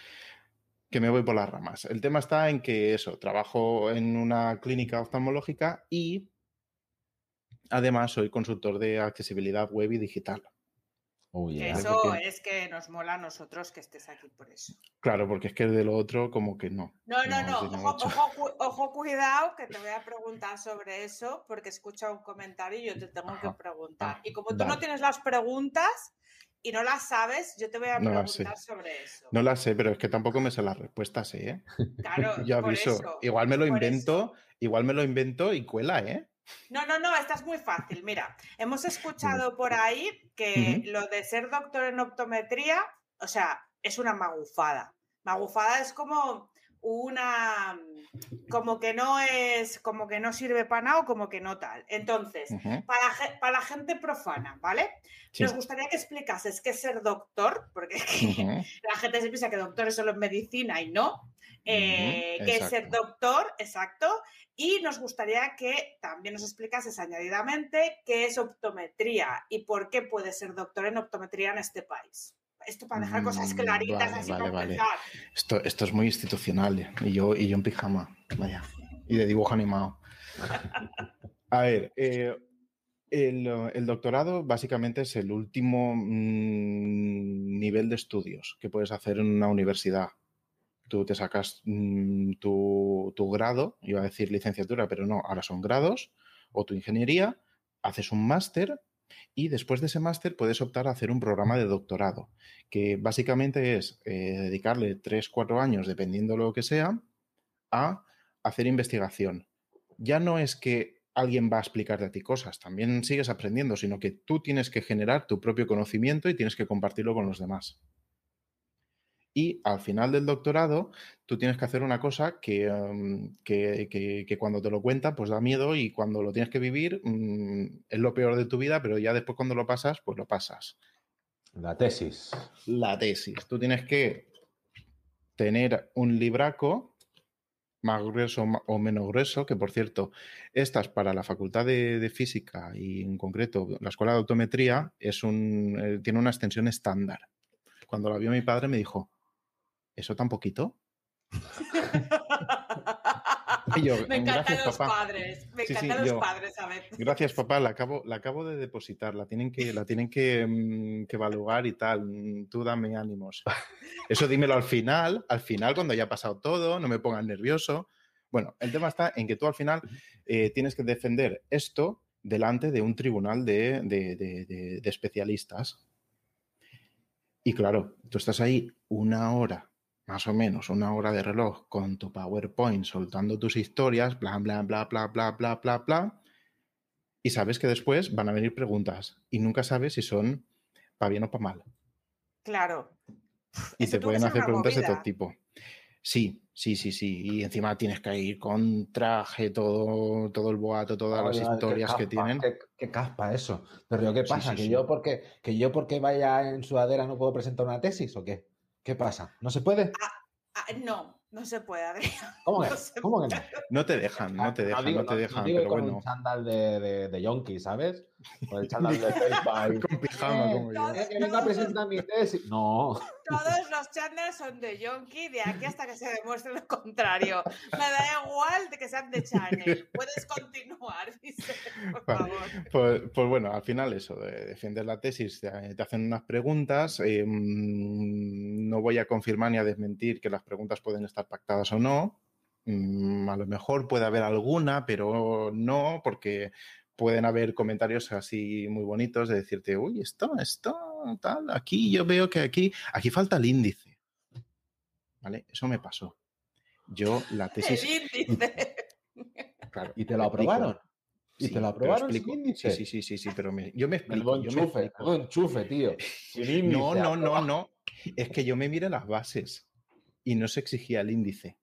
que me voy por las ramas. El tema está en que eso, trabajo en una clínica oftalmológica y además soy consultor de accesibilidad web y digital. Eso es que nos mola a nosotros que estés aquí por eso. Claro, porque es que de lo otro como que no. No, no, no. Ojo, cuidado que te voy a preguntar sobre eso porque escucha un comentario y yo te tengo que preguntar. Ah, y como tú no tienes las preguntas, y no la sabes, yo te voy a preguntar sobre eso. No la sé, pero es que tampoco me sé las respuestas, ¿eh? Claro, yo aviso. igual me lo invento, igual me lo invento y cuela, ¿eh? No, no, no, esta es muy fácil. Mira, hemos escuchado por ahí que lo de ser doctor en optometría, o sea, es una magufada. Magufada es como una como que no es como que no sirve para nada o como que no tal. Entonces, para, para, la gente profana, ¿vale? Nos gustaría que explicases qué es ser doctor, porque la gente se piensa que doctor es solo en medicina y no. Eh, qué es ser doctor, exacto. Y nos gustaría que también nos explicases añadidamente qué es optometría y por qué puede ser doctor en optometría en este país. Esto para dejar cosas mm, claritas así vale, vale. Esto, esto es muy institucional y yo, y yo en pijama, vaya, y de dibujo animado. A ver, eh, el, doctorado básicamente es el último mm, nivel de estudios que puedes hacer en una universidad. Tú te sacas mm, tu, tu, grado, iba a decir licenciatura, pero no, ahora son grados, o tu ingeniería, haces un máster y después de ese máster puedes optar a hacer un programa de doctorado, que básicamente es eh, dedicarle 3, 4 años, dependiendo de lo que sea, a hacer investigación. Ya no es que alguien va a explicarte a ti cosas, también sigues aprendiendo, sino que tú tienes que generar tu propio conocimiento y tienes que compartirlo con los demás. Y al final del doctorado, tú tienes que hacer una cosa que, em, que, cuando te lo cuentan, pues da miedo y cuando lo tienes que vivir mm, es lo peor de tu vida, pero ya después cuando lo pasas, pues lo pasas. La tesis. La tesis. Tú tienes que tener un libraco más grueso o menos grueso, que por cierto, estas para la Facultad de, Física y en concreto la Escuela de Autometría es un, eh, tiene una extensión estándar. Cuando la vio mi padre me dijo, ¿eso tan poquito? me encantan los padres, me encantan los padres a veces. Gracias, papá, la acabo, la acabo de depositar, la tienen que, la tienen que, mm, que, evaluar y tal. Mm, tú dame ánimos. Eso dímelo al final, al final, cuando haya pasado todo, no me pongas nervioso. Bueno, el tema está en que tú al final eh, tienes que defender esto delante de un tribunal de, de especialistas. Y claro, tú estás ahí una hora más o menos una hora de reloj con tu PowerPoint soltando tus historias, bla, bla, bla, bla, bla, bla, bla, bla, y sabes que después van a venir preguntas y nunca sabes si son para bien o para mal. Claro. Y te pueden hacer preguntas de todo tipo. Sí, sí, sí, sí. Y encima tienes que ir con traje, todo, todo el boato, todas las historias que tienen. Qué, caspa eso. Pero ¿qué pasa? ¿Que, Yo porque, ¿Que yo porque vaya en sudadera no puedo presentar una tesis o qué? ¿Qué pasa? ¿No se puede? Ah, ah, no, no se puede, Adrián. ¿Cómo que no? ¿Cómo que no? No te dejan, no te dejan, no, te dejan. pero con bueno. un chándal de, de, de yonki, ¿sabes? Con el chándal de Facebook. con pijama, como yo. que venga a presentar mi tesis. No. Todos los chándals son de yonki de aquí hasta que se demuestre lo contrario. Me da igual de que sean de Chanel. Puedes continuar, dice, por favor. Pues, pues, bueno, al final eso, de defiendes la tesis, te, hacen unas preguntas. Eh, no voy a confirmar ni a desmentir que las preguntas pueden estar pactadas o no. Mm, a lo mejor puede haber alguna, pero no, porque pueden haber comentarios así muy bonitos de decirte, uy, esto, esto, tal, aquí yo veo que aquí, aquí falta el índice. ¿Vale? Eso me pasó. Yo la tesis... El índice. Claro, ¿Y te lo aprobaron? ¿Y te lo aprobaron sin índice? Sí, sí, sí, sí, pero yo me explico. El enchufe, yo enchufe, tío. no, no, no, no. Es que yo me miré las bases y no se exigía el índice.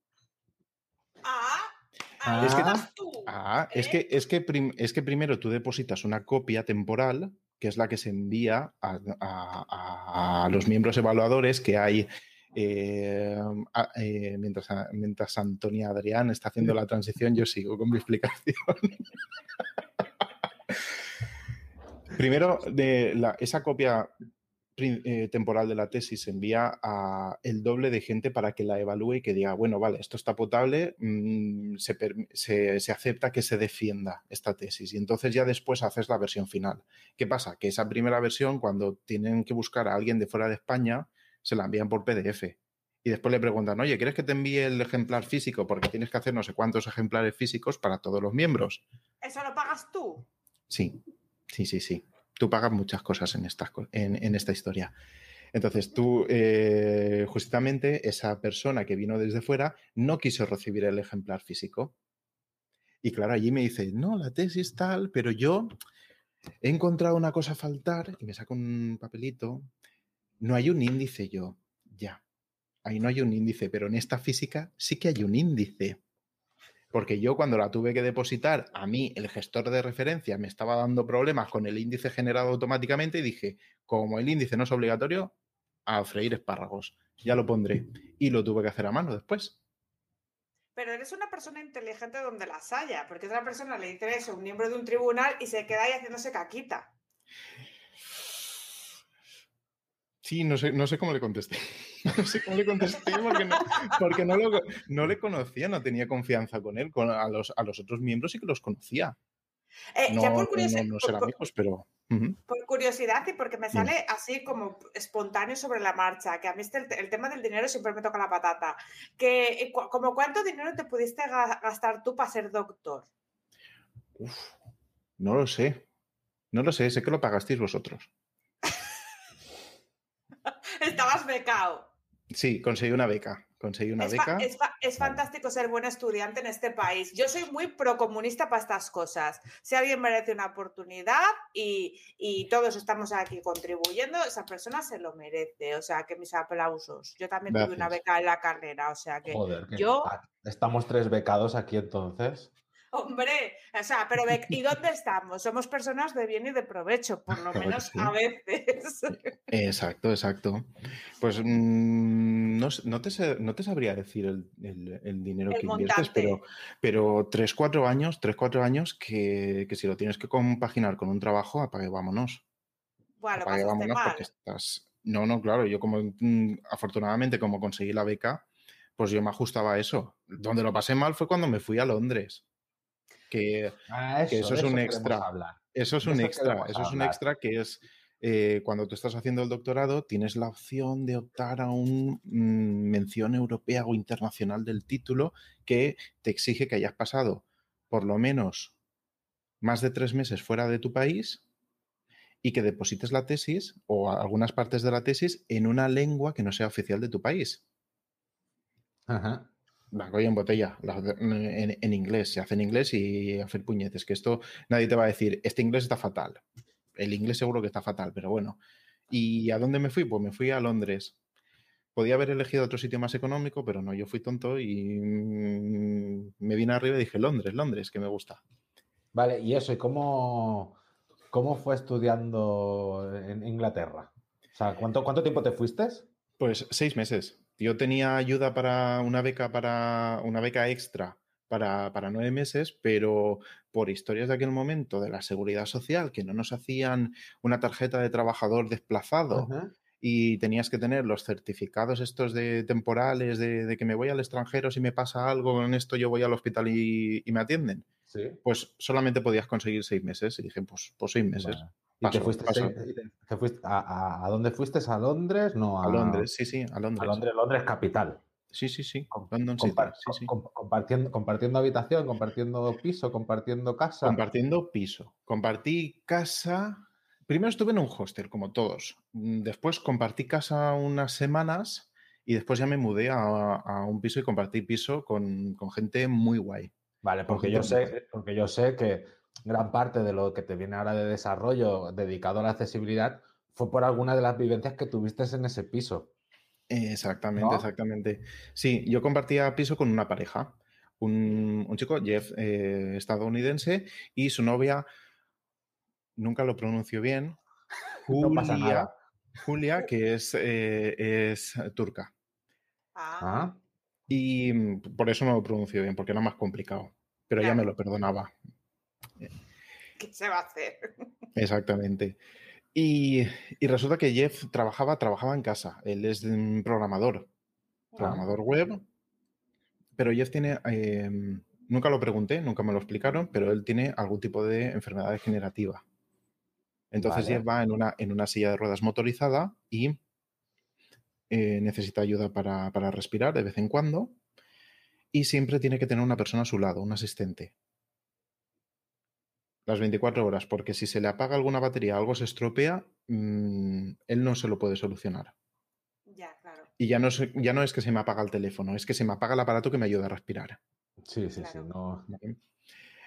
Ah, ah, es que, ah, es, que, es, que es que primero tú depositas una copia temporal, que es la que se envía a, los miembros evaluadores que hay. Eh, eh, mientras, mientras Antonia Adrián está haciendo la transición, yo sigo con mi explicación. Primero, de la, esa copia eh, temporal de la tesis se envía a el doble de gente para que la evalúe y que diga, bueno, vale, esto está potable, mm, se, se, acepta que se defienda esta tesis. Y entonces ya después haces la versión final. ¿Qué pasa? Que esa primera versión, cuando tienen que buscar a alguien de fuera de España, se la envían por PDF. Y después le preguntan, oye, ¿quieres que te envíe el ejemplar físico? Porque tienes que hacer no sé cuántos ejemplares físicos para todos los miembros. ¿Eso lo pagas tú? Sí, sí, sí, sí tú pagas muchas cosas en esta, en, esta historia. Entonces, tú, eh, justamente, esa persona que vino desde fuera no quiso recibir el ejemplar físico. Y claro, allí me dice, no, la tesis tal, pero yo he encontrado una cosa a faltar y me saco un papelito. No hay un índice yo, ya. Ahí no hay un índice, pero en esta física sí que hay un índice. Porque yo cuando la tuve que depositar, a mí el gestor de referencia me estaba dando problemas con el índice generado automáticamente y dije, como el índice no es obligatorio, a freír espárragos. Ya lo pondré. Y lo tuve que hacer a mano después. Pero eres una persona inteligente donde las haya, porque otra persona le dice eso, un miembro de un tribunal, y se queda ahí haciéndose caquita. Sí, no sé, no sé cómo le contesté. No sé cómo le contesté porque no, no, le conocía, no tenía confianza con él. Con, a, los, a los otros miembros sí que los conocía. Eh, no, ya por curiosidad, no, ser amigos, pero. Por curiosidad y porque me sale así como espontáneo sobre la marcha, que a mí este, el, tema del dinero siempre me toca la patata. Que, eh, como ¿Cuánto dinero te pudiste gastar tú para ser doctor? Uf, no lo sé. No lo sé, sé que lo pagasteis vosotros. Estabas becado. Sí, conseguí una beca. Conseguí una beca. es, fantástico ser buen estudiante en este país. Yo soy muy procomunista para estas cosas. Si alguien merece una oportunidad y, todos estamos aquí contribuyendo, esa persona se lo merece. O sea, que mis aplausos. Yo también tuve una beca en la carrera. O sea que, yo. Estamos tres becados aquí entonces. Hombre, o sea, pero ¿y dónde estamos? Somos personas de bien y de provecho, por lo menos a veces. Exacto, exacto. Pues mm, no, te, sabría decir el, dinero que inviertes, pero, pero tres, cuatro años, tres, cuatro años que, si lo tienes que compaginar con un trabajo, apague vámonos. Bueno, apague vámonos porque estás. No, no, claro, yo como mm, afortunadamente como conseguí la beca, pues yo me ajustaba a eso. Donde lo pasé mal fue cuando me fui a Londres. Que, ah, eso, es un extra. Eso es un extra. Eso es un extra que es eh, cuando tú estás haciendo el doctorado, tienes la opción de optar a una mm, mención europea o internacional del título que te exige que hayas pasado por lo menos más de tres meses fuera de tu país y que deposites la tesis o algunas partes de la tesis en una lengua que no sea oficial de tu país. Ajá. Blanco y en botella, en, inglés, se hace en inglés y hacer puñetes, que esto nadie te va a decir, este inglés está fatal. El inglés seguro que está fatal, pero bueno. ¿Y a dónde me fui? Pues me fui a Londres. Podía haber elegido otro sitio más económico, pero no, yo fui tonto y mm, me vine arriba y dije Londres, Londres, que me gusta. Vale, y eso, ¿y cómo, cómo fue estudiando en Inglaterra? O sea, ¿cuánto, ¿cuánto tiempo te fuiste? Pues seis meses. Yo tenía ayuda para una beca para una beca extra para, nueve meses, pero por historias de aquel momento de la seguridad social, que no nos hacían una tarjeta de trabajador desplazado. Y tenías que tener los certificados estos de temporales de, que me voy al extranjero, si me pasa algo con esto, yo voy al hospital y, me atienden. Pues solamente podías conseguir seis meses. Y dije, pues, pues seis meses. ¿Y te fuiste, a, dónde fuiste? ¿A Londres? No, a... Londres, sí, sí, a Londres. A Londres, Londres capital. Sí, sí, sí. compartiendo, compartiendo habitación, compartiendo piso, compartiendo casa. Compartiendo piso. Compartí casa. Primero estuve en un hostel, como todos. Mm, después compartí casa unas semanas y después ya me mudé a, un piso y compartí piso con, con gente muy guay. Vale, porque yo sé, porque yo sé que gran parte de lo que te viene ahora de desarrollo dedicado a la accesibilidad fue por alguna de las vivencias que tuviste en ese piso. Exactamente, exactamente. Sí, yo compartía piso con una pareja, un, chico, Jeff, eh, estadounidense, y su novia, nunca lo pronuncio bien, Julia, Julia que es, eh, es turca. Ah. Y mm, por eso no lo pronuncio bien, porque era más complicado, pero ya me lo perdonaba. ¿Qué se va a hacer? Exactamente. Y, resulta que Jeff trabajaba, trabajaba en casa. Él es un programador, ah. programador web. Pero Jeff tiene, em, nunca lo pregunté, nunca me lo explicaron, pero él tiene algún tipo de enfermedad degenerativa. Entonces Jeff va en una, en una silla de ruedas motorizada y eh, necesita ayuda para, para respirar de vez en cuando. Y siempre tiene que tener una persona a su lado, un asistente las 24 horas, porque si se le apaga alguna batería, algo se estropea, mm, él no se lo puede solucionar. Ya, claro. Y ya no, ya no es que se me apaga el teléfono, es que se me apaga el aparato que me ayuda a respirar. Sí, sí, sí. No...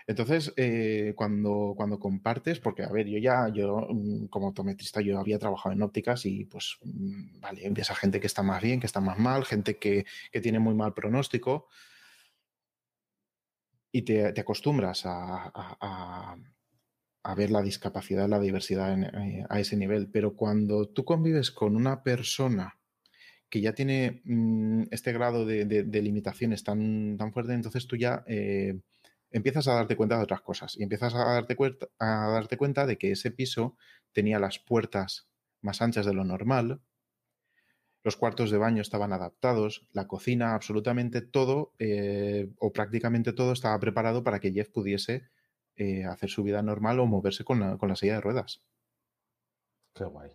Entonces, eh, cuando, cuando compartes, porque a ver, yo ya, yo mm, como optometrista, yo había trabajado en ópticas y pues, mm, vale, empieza gente que está más bien, que está más mal, gente que, tiene muy mal pronóstico y te, acostumbras a, ver la discapacidad, la diversidad eh, a ese nivel. Pero cuando tú convives con una persona que ya tiene mm, este grado de, limitaciones tan, tan fuerte, entonces tú ya eh, empiezas a darte cuenta de otras cosas y empiezas a darte, a darte cuenta de que ese piso tenía las puertas más anchas de lo normal, los cuartos de baño estaban adaptados, la cocina, absolutamente todo eh, o prácticamente todo estaba preparado para que Jeff pudiese eh, hacer su vida normal o moverse con la, silla de ruedas. Qué guay.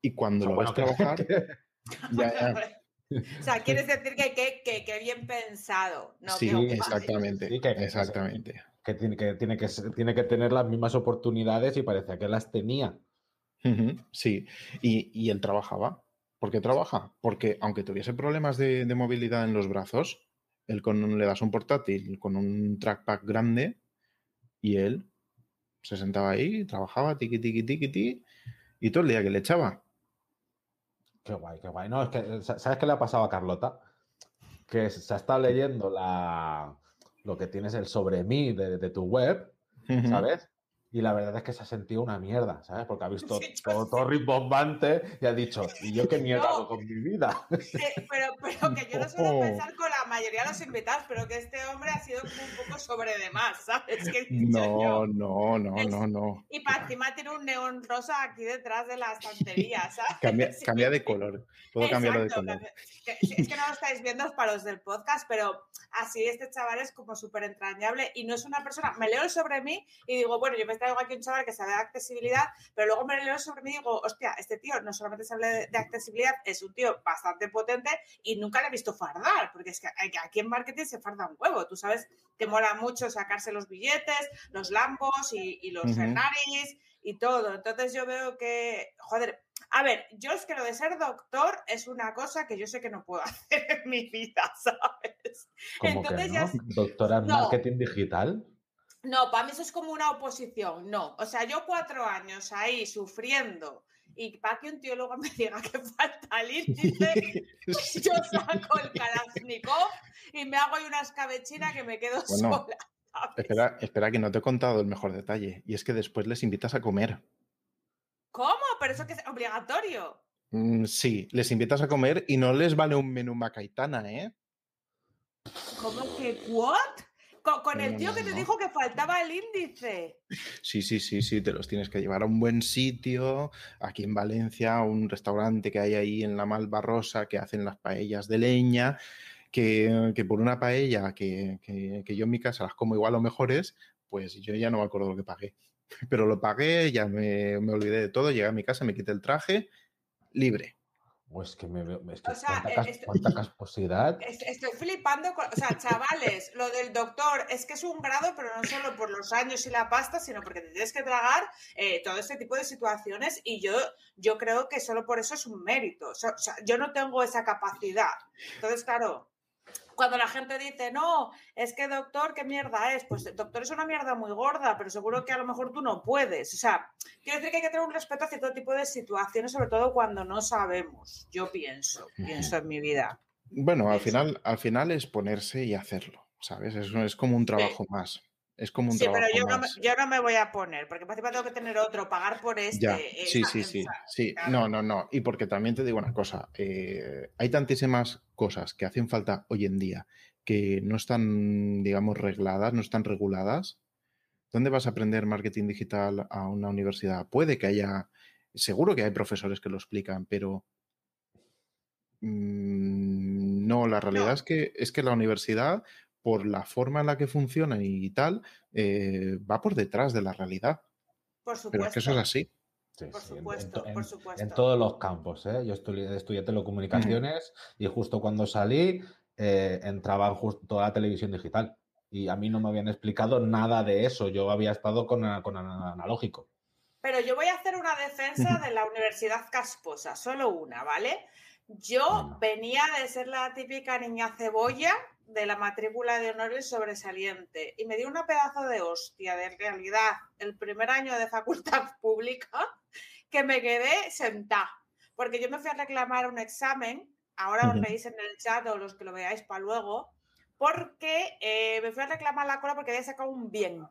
Y cuando lo ves trabajar... O sea, quieres decir que, que, bien pensado. No, sí, exactamente. exactamente. Que tiene que, tiene, que, tiene que tener las mismas oportunidades y parecía que las tenía. Sí, y, y él trabajaba. ¿Por qué trabaja? Porque aunque tuviese problemas de, movilidad en los brazos, él con, le das un portátil con un trackpad grande y él se sentaba ahí, trabajaba, tiqui, tiqui, tiqui, tiqui, y todo el día que le echaba. Qué guay, qué guay. No, es que, ¿sabes qué le ha pasado a Carlota? Que se ha estado leyendo lo que tienes el sobre mí de, tu web, ¿sabes? Y la verdad es que se ha sentido una mierda, ¿sabes? Porque ha visto todo, todo rimbombante y ha dicho, ¿y yo qué mierda hago con mi vida? pero, pero, que yo no suelo pensar con la mayoría de los invitados, pero que este hombre ha sido como un poco sobre de más, ¿sabes? no, no, no, no, no. Y para encima tiene un neón rosa aquí detrás de la estantería, ¿sabes? Cambia, cambia de color, puedo cambiarlo de color. Es que no lo estáis viendo para los del podcast, pero así este chaval es como súper entrañable y no es una persona, me leo sobre mí y digo, bueno, yo me traigo aquí un chaval que sabe de accesibilidad, pero luego me leo sobre mí y digo, hostia, este tío no solamente sabe de, accesibilidad, es un tío bastante potente y nunca le he visto fardar, porque es que aquí en marketing se farda un huevo, tú sabes que mola mucho sacarse los billetes, los Lambos y, los Ferraris y todo, entonces yo veo que, joder, a ver, yo es que lo de ser doctor es una cosa que yo sé que no puedo hacer en mi vida, ¿sabes? ¿Cómo Entonces que no? ¿Doctora en marketing digital? No, para mí eso es como una oposición, no. O sea, yo cuatro años ahí sufriendo y para que un tío luego me diga que falta el índice, yo saco el Kalashnikov y me hago una escabechina que me quedo sola. Espera, espera, que no te he contado el mejor detalle. Y es que después les invitas a comer. ¿Cómo? Pero eso que es obligatorio. Mm, sí, les invitas a comer y no les vale un menú macaitana, ¿eh? ¿Cómo que what? Con, el tío que te dijo que faltaba el índice. Sí, sí, sí, sí, te los tienes que llevar a un buen sitio, aquí en Valencia, un restaurante que hay ahí en la Malvarrosa que hacen las paellas de leña, que, por una paella que, yo en mi casa las como igual o mejores, pues yo ya no me acuerdo lo que pagué. Pero lo pagué, ya me, me olvidé de todo, llegué a mi casa, me quité el traje, libre. Pues que me veo. Es que eh, cuánta, casposidad. Estoy flipando. o sea, chavales, lo del doctor es que es un grado, pero no solo por los años y la pasta, sino porque te tienes que tragar eh, todo este tipo de situaciones. Y yo, yo creo que solo por eso es un mérito. O sea, yo no tengo esa capacidad. Entonces, claro, cuando la gente dice, no, es que doctor, ¿qué mierda es? Pues doctor es una mierda muy gorda, pero seguro que a lo mejor tú no puedes. O sea, quiero decir que hay que tener un respeto hacia todo tipo de situaciones, sobre todo cuando no sabemos. Yo pienso, pienso en mi vida. Bueno, al final, al final es ponerse y hacerlo, ¿sabes? Es, es como un trabajo más. Es como un sí, pero yo no, me, yo no, me, voy a poner, porque encima tengo que tener otro, pagar por este. Ya, sí, sí, sí, sí. No, no, no. Y porque también te digo una cosa, eh, hay tantísimas cosas que hacen falta hoy en día que no están, digamos, regladas, no están reguladas. ¿Dónde vas a aprender marketing digital a una universidad? Puede que haya, seguro que hay profesores que lo explican, pero mm, no, la realidad Es, que, es que la universidad por la forma en la que funciona y tal, eh, va por detrás de la realidad. Por supuesto. Pero es que eso es así. Por, supuesto, en, por supuesto. En todos los campos. ¿eh? Yo estudié, estudié telecomunicaciones y justo cuando salí eh, entraba justo a la televisión digital. Y a mí no me habían explicado nada de eso. Yo había estado con, con analógico. Pero yo voy a hacer una defensa de la Universidad Casposa, solo una, ¿vale? Yo venía de ser la típica niña cebolla de la matrícula de honores sobresaliente y me dio una pedazo de hostia de realidad el primer año de facultad pública que me quedé sentada. Porque yo me fui a reclamar un examen, ahora os veis en el chat o los que lo veáis para luego, porque eh, me fui a reclamar la cola porque había sacado un bien.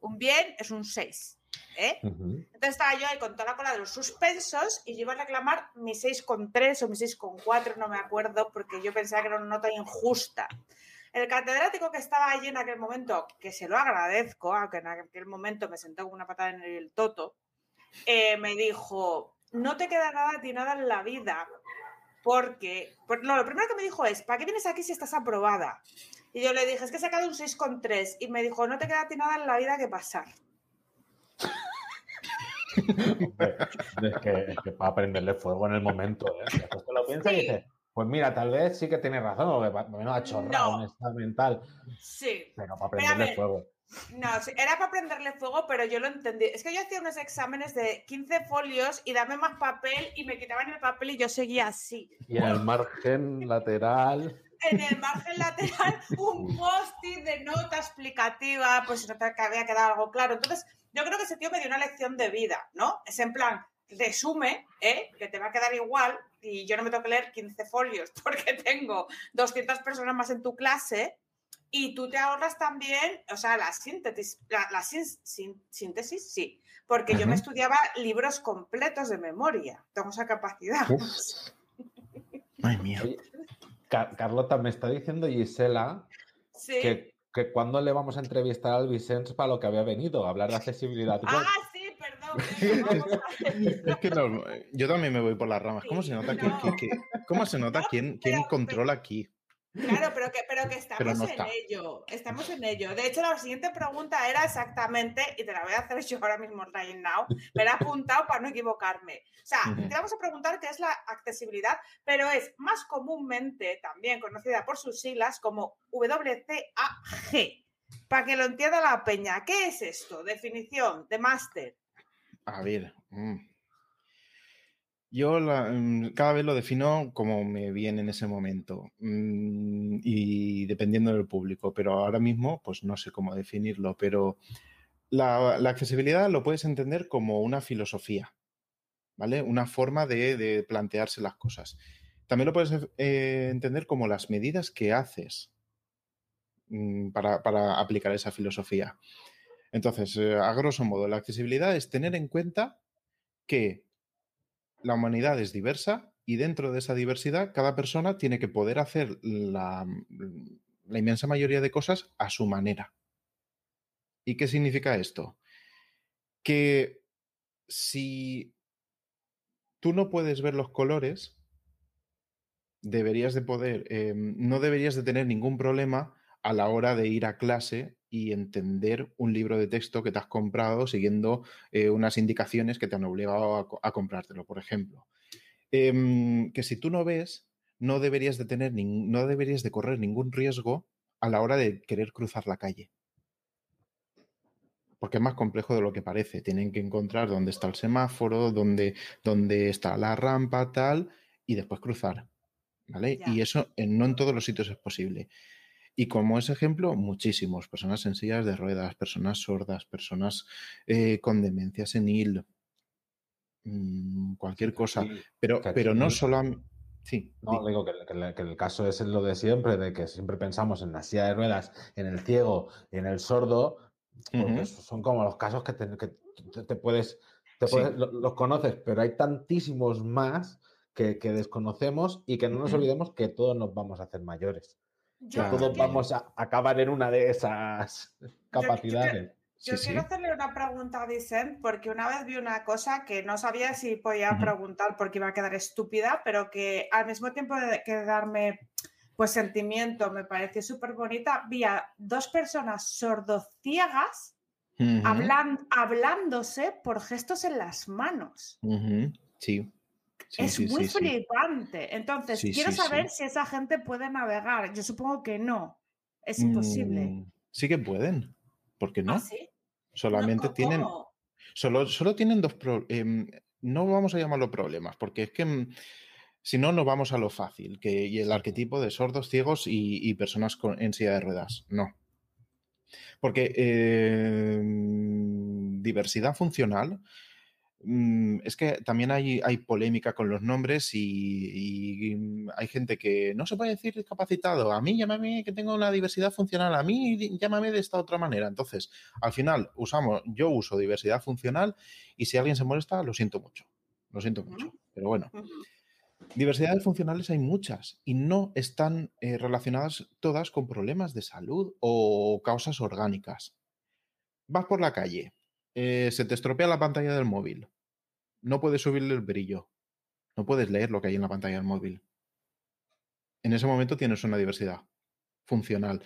Un bien es un 6. ¿Eh? Entonces estaba yo ahí con toda la cola de los suspensos y yo iba a reclamar mi 6,3 o mi 6,4, no me acuerdo, porque yo pensaba que era una nota injusta. El catedrático que estaba allí en aquel momento, que se lo agradezco, aunque en aquel momento me sentó con una patada en el toto, eh, me dijo, no te queda nada a ti nada en la vida, porque, no, lo primero que me dijo es, ¿para qué vienes aquí si estás aprobada? Y yo le dije, es que he sacado un 6,3 y me dijo, no te queda a ti nada en la vida que pasar es, que, es que para prenderle fuego en el momento. ¿eh? Después te lo piensas y dices, pues mira, tal vez sí que tiene razón, porque menos ha chorrado un estado mental. Sí. Pero para prenderle fuego. No, era para prenderle fuego, pero yo lo entendí. Es que yo hacía unos exámenes de 15 folios y dame más papel y me quitaban el papel y yo seguía así. Y en el margen lateral. En el margen lateral, un post-it de nota explicativa, pues no te había quedado algo claro. Entonces, yo creo que ese tío me dio una lección de vida, ¿no? Es en plan, resume, ¿eh? que te va a quedar igual y yo no me tengo que leer 15 folios porque tengo 200 personas más en tu clase, y tú te ahorras también, o sea, la síntesis, la, síntesis, sí, porque yo me estudiaba libros completos de memoria, tengo esa capacidad. Ay, mía. Carlota, me está diciendo Gisela que, que cuando le vamos a entrevistar al Vicens para lo que había venido, a hablar de accesibilidad. Ah, sí, perdón. es que yo también me voy por las ramas. ¿Cómo se nota, ¿cómo se nota quién, quién controla aquí? Claro, pero que, pero que estamos en ello. Estamos en ello. De hecho, la siguiente pregunta era exactamente, y te la voy a hacer yo ahora mismo right now, me la he apuntado para no equivocarme. O sea, te vamos a preguntar qué es la accesibilidad, pero es más comúnmente también conocida por sus siglas como WCAG. Para que lo entienda la peña, ¿qué es esto? Definición de máster. A ver. Mm. Yo mm, cada vez lo defino como me viene en ese momento mm, y dependiendo del público, pero ahora mismo pues no sé cómo definirlo, pero la, accesibilidad lo puedes entender como una filosofía, ¿vale? Una forma de, plantearse las cosas. También lo puedes eh, entender como las medidas que haces mm, para, aplicar esa filosofía. Entonces, eh, a grosso modo, la accesibilidad es tener en cuenta que la humanidad es diversa y dentro de esa diversidad cada persona tiene que poder hacer la, inmensa mayoría de cosas a su manera. ¿Y qué significa esto? Que si tú no puedes ver los colores, deberías de poder, em, no deberías de tener ningún problema a la hora de ir a clase y entender un libro de texto que te has comprado siguiendo eh, unas indicaciones que te han obligado a, comprártelo, por ejemplo. Em, que si tú no ves, no deberías de tener, no deberías de correr ningún riesgo a la hora de querer cruzar la calle. Porque es más complejo de lo que parece. Tienen que encontrar dónde está el semáforo, dónde, dónde está la rampa, tal, y después cruzar. ¿Vale? Y eso no en todos los sitios es posible. Y como ese ejemplo, muchísimos. Personas sencillas de ruedas, personas sordas, personas eh, con demencia senil, mm, cualquier cosa. pero, pero no solo... Sí. No, digo que, el caso es lo de siempre, de que siempre pensamos en la silla de ruedas, en el ciego en el sordo, porque son como los casos que te, puedes, los conoces, pero hay tantísimos más que, desconocemos y que no nos olvidemos que todos nos vamos a hacer mayores todos vamos a acabar en una de esas capacidades. Yo, quiero hacerle una pregunta a Vicent, porque una vez vi una cosa que no sabía si podía preguntar porque iba a quedar estúpida, pero que al mismo tiempo de que darme pues sentimiento me pareció súper bonita. Vi a dos personas sordociegas hablándose por gestos en las manos. Sí es muy flipante. Entonces, quiero saber si esa gente puede navegar. Yo supongo que no. Es imposible. Mm, sí que pueden. ¿Por qué no? ¿Ah, sí? Solamente tienen. Solo, solo tienen dos problemas. Em, no vamos a llamarlo problemas, porque es que mm, si no, nos vamos a lo fácil, que y el arquetipo de sordos, ciegos y, personas con, en silla de ruedas. No. Porque em, diversidad funcional es que también hay, hay, polémica con los nombres y, mm, hay gente que no se puede decir discapacitado. A mí llámame que tengo una diversidad funcional, a mí llámame de esta otra manera. Entonces, al final usamos, yo uso diversidad funcional y si alguien se molesta, lo siento mucho. Lo siento mucho. Pero bueno. Diversidades funcionales hay muchas y no están eh, relacionadas todas con problemas de salud o causas orgánicas. Vas por la calle, eh, se te estropea la pantalla del móvil. No puedes subirle el brillo. No puedes leer lo que hay en la pantalla del móvil. En ese momento tienes una diversidad funcional.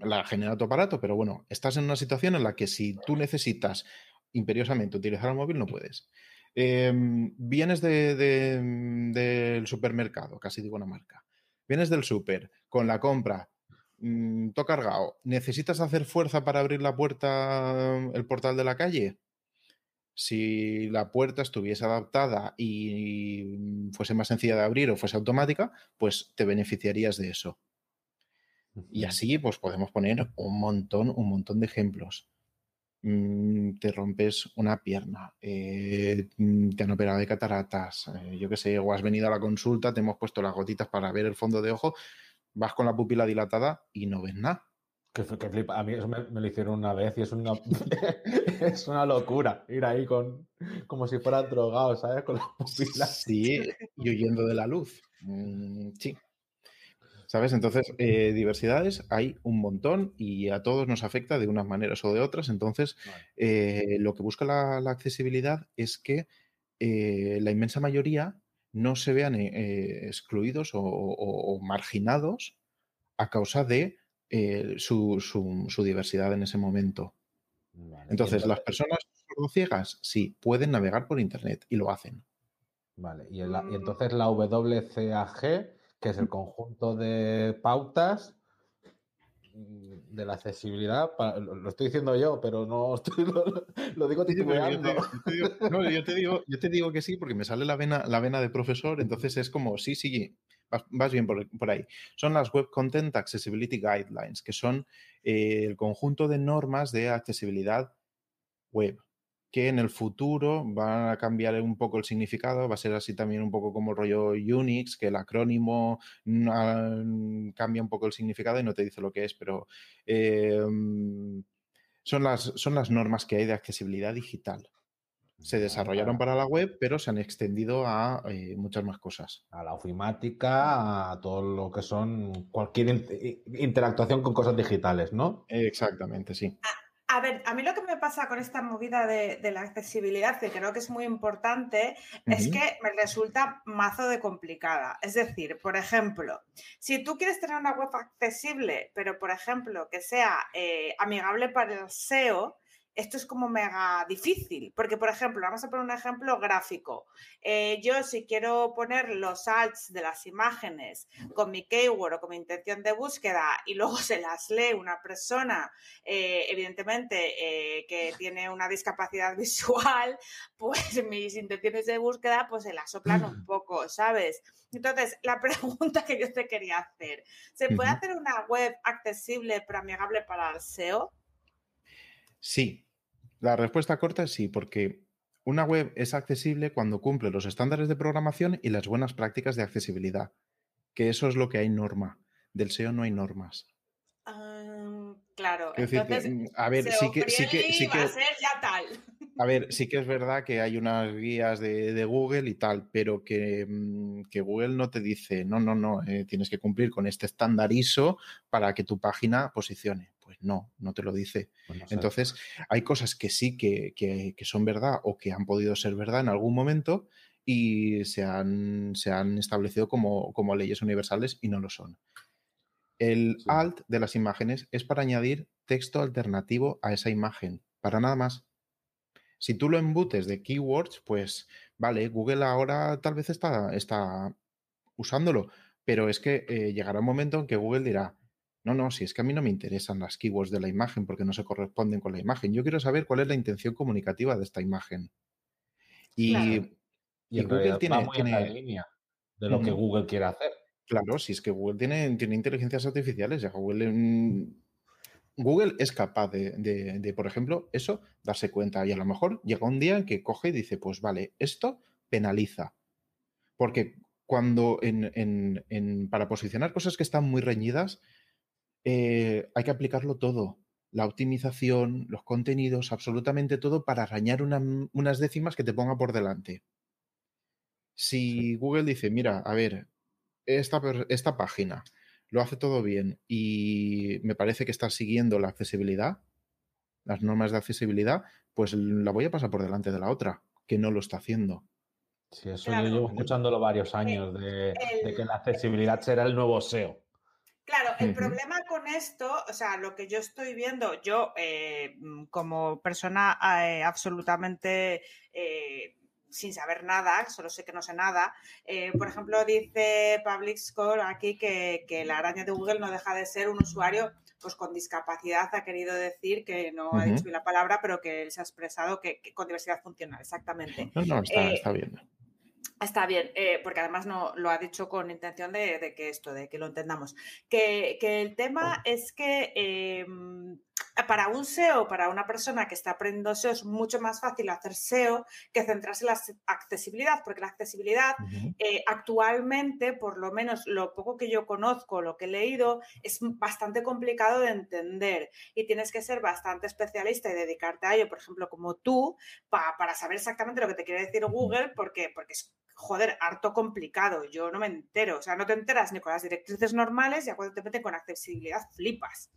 La genera tu aparato, pero bueno, estás en una situación en la que si tú necesitas imperiosamente utilizar el móvil, no puedes. Em, vienes del supermercado, casi digo una marca. Vienes del super con la compra Mm, todo cargado, ¿necesitas hacer fuerza para abrir la puerta, el portal de la calle? Si la puerta estuviese adaptada y fuese más sencilla de abrir o fuese automática, pues te beneficiarías de eso. Y así, pues podemos poner un montón, un montón de ejemplos. Mm, te rompes una pierna, eh, mm, te han operado de cataratas, eh, yo qué sé, o has venido a la consulta, te hemos puesto las gotitas para ver el fondo de ojo vas con la pupila dilatada y no ves nada. Que, flipa. A mí eso me, lo hicieron una vez y es una, es una locura ir ahí con como si fuera drogado, ¿sabes? Con la pupila. Sí, y huyendo de la luz. Mm, sí. ¿Sabes? Entonces, eh, diversidades hay un montón y a todos nos afecta de unas maneras o de otras. Entonces, eh, lo que busca la, accesibilidad es que eh, la inmensa mayoría no se vean excluidos o marginados a causa de eh, su, diversidad en ese momento. entonces, las personas ciegas sí, pueden navegar por Internet y lo hacen. Vale, y, mm. entonces la WCAG, que es el conjunto de pautas de la accesibilidad, lo, estoy diciendo yo, pero no lo, digo titubeando. Yo, yo, te digo, yo te digo que sí, porque me sale la vena, la vena de profesor, entonces es como, sí, sí, vas, bien por, ahí. Son las Web Content Accessibility Guidelines, que son eh, el conjunto de normas de accesibilidad web que en el futuro van a cambiar un poco el significado, va a ser así también un poco como el rollo Unix, que el acrónimo cambia un poco el significado y no te dice lo que es, pero em, son, las, son las normas que hay de accesibilidad digital se desarrollaron para la web, pero se han extendido a eh, muchas más cosas. A la ofimática, a todo lo que son cualquier interactuación con cosas digitales, ¿no? Exactamente, sí. A, ver, a mí lo que me pasa con esta movida de, la accesibilidad, que creo que es muy importante, es que me resulta mazo de complicada. Es decir, por ejemplo, si tú quieres tener una web accesible, pero por ejemplo que sea eh, amigable para el SEO, esto es como mega difícil, porque por ejemplo, vamos a poner un ejemplo gráfico. Eh, yo si quiero poner los alts de las imágenes con mi keyword o con mi intención de búsqueda y luego se las lee una persona, eh, evidentemente eh, que tiene una discapacidad visual, pues mis intenciones de búsqueda pues se las soplan un poco, ¿sabes? Entonces, la pregunta que yo te quería hacer, ¿se puede hacer una web accesible pero amigable para el SEO? Sí, la respuesta corta es sí, porque una web es accesible cuando cumple los estándares de programación y las buenas prácticas de accesibilidad, que eso es lo que hay norma. Del SEO no hay normas. Ah, claro, entonces, mm, a ver, sí que, sí que, sí que, a ser ya tal. A ver, sí que es verdad que hay unas guías de, Google y tal, pero que, mm, que, Google no te dice, no, no, no, eh, tienes que cumplir con este estándar ISO para que tu página posicione. Pues no, no te lo dice. Pues Entonces, hay cosas que sí que, son verdad o que han podido ser verdad en algún momento y se han, se han establecido como, como, leyes universales y no lo son. El alt de las imágenes es para añadir texto alternativo a esa imagen, para nada más. Si tú lo embutes de keywords, pues vale, Google ahora tal vez está, está usándolo, pero es que eh, llegará un momento en que Google dirá, no, no, si es que a mí no me interesan las keywords de la imagen porque no se corresponden con la imagen. Yo quiero saber cuál es la intención comunicativa de esta imagen. Y, Google tiene, la línea de lo que Google quiere hacer. Claro, si es que Google tiene, tiene inteligencias artificiales, ya Google, mm, Google es capaz de, por ejemplo, eso, darse cuenta. Y a lo mejor llega un día en que coge y dice, pues vale, esto penaliza. Porque cuando en, para posicionar cosas que están muy reñidas, eh, hay que aplicarlo todo. La optimización, los contenidos, absolutamente todo para arañar unas décimas que te ponga por delante. Si Google dice, mira, a ver, esta, esta página lo hace todo bien y me parece que está siguiendo la accesibilidad, las normas de accesibilidad, pues la voy a pasar por delante de la otra, que no lo está haciendo. Sí, eso yo llevo escuchándolo varios años, de, que la accesibilidad será el nuevo SEO. Claro, el problema con esto, o sea, lo que yo estoy viendo, yo eh, como persona eh, absolutamente eh, sin saber nada, solo sé que no sé nada, por ejemplo, dice Public Score aquí que, la araña de Google no deja de ser un usuario pues con discapacidad, ha querido decir que no ha dicho bien la palabra, pero que se ha expresado que, con diversidad funcional, exactamente. No, no, está, está bien. Está bien, eh, porque además no lo ha dicho con intención de, que esto, de que lo entendamos. Que, el tema es que em, para un SEO, para una persona que está aprendiendo SEO, es mucho más fácil hacer SEO que centrarse en la accesibilidad, porque la accesibilidad eh, actualmente, por lo menos lo poco que yo conozco, lo que he leído, es bastante complicado de entender. Y tienes que ser bastante especialista y dedicarte a ello, por ejemplo, como tú, para saber exactamente lo que te quiere decir Google, porque, porque es joder, harto complicado. Yo no me entero. O sea, no te enteras ni con las directrices normales, ya cuando te meten con accesibilidad flipas.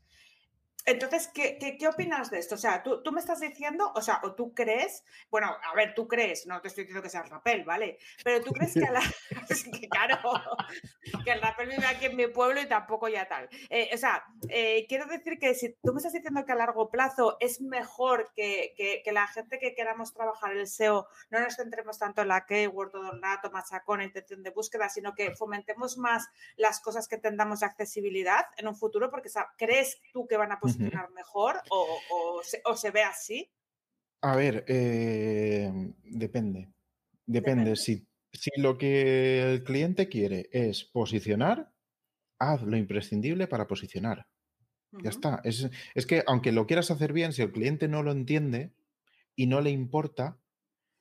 Entonces, ¿qué, ¿qué, opinas de esto? O sea, ¿tú, me estás diciendo, o sea, o tú crees, bueno, a ver, tú crees, no te estoy diciendo que sea el rapel, ¿vale? Pero tú crees que, la, que claro, que el rapel vive aquí en mi pueblo y tampoco ya tal. Eh, o sea, eh, quiero decir que si tú me estás diciendo que a largo plazo es mejor que, que, la gente que queramos trabajar el SEO no nos centremos tanto en la keyword, todo el rato, machacón, intención de búsqueda, sino que fomentemos más las cosas que tengamos de accesibilidad en un futuro, porque ¿crees tú que van a mejor o, se, ve así? A ver, eh, depende. Depende. Si, si lo que el cliente quiere es posicionar, haz lo imprescindible para posicionar. Ya está. Es, es, que aunque lo quieras hacer bien, si el cliente no lo entiende y no le importa,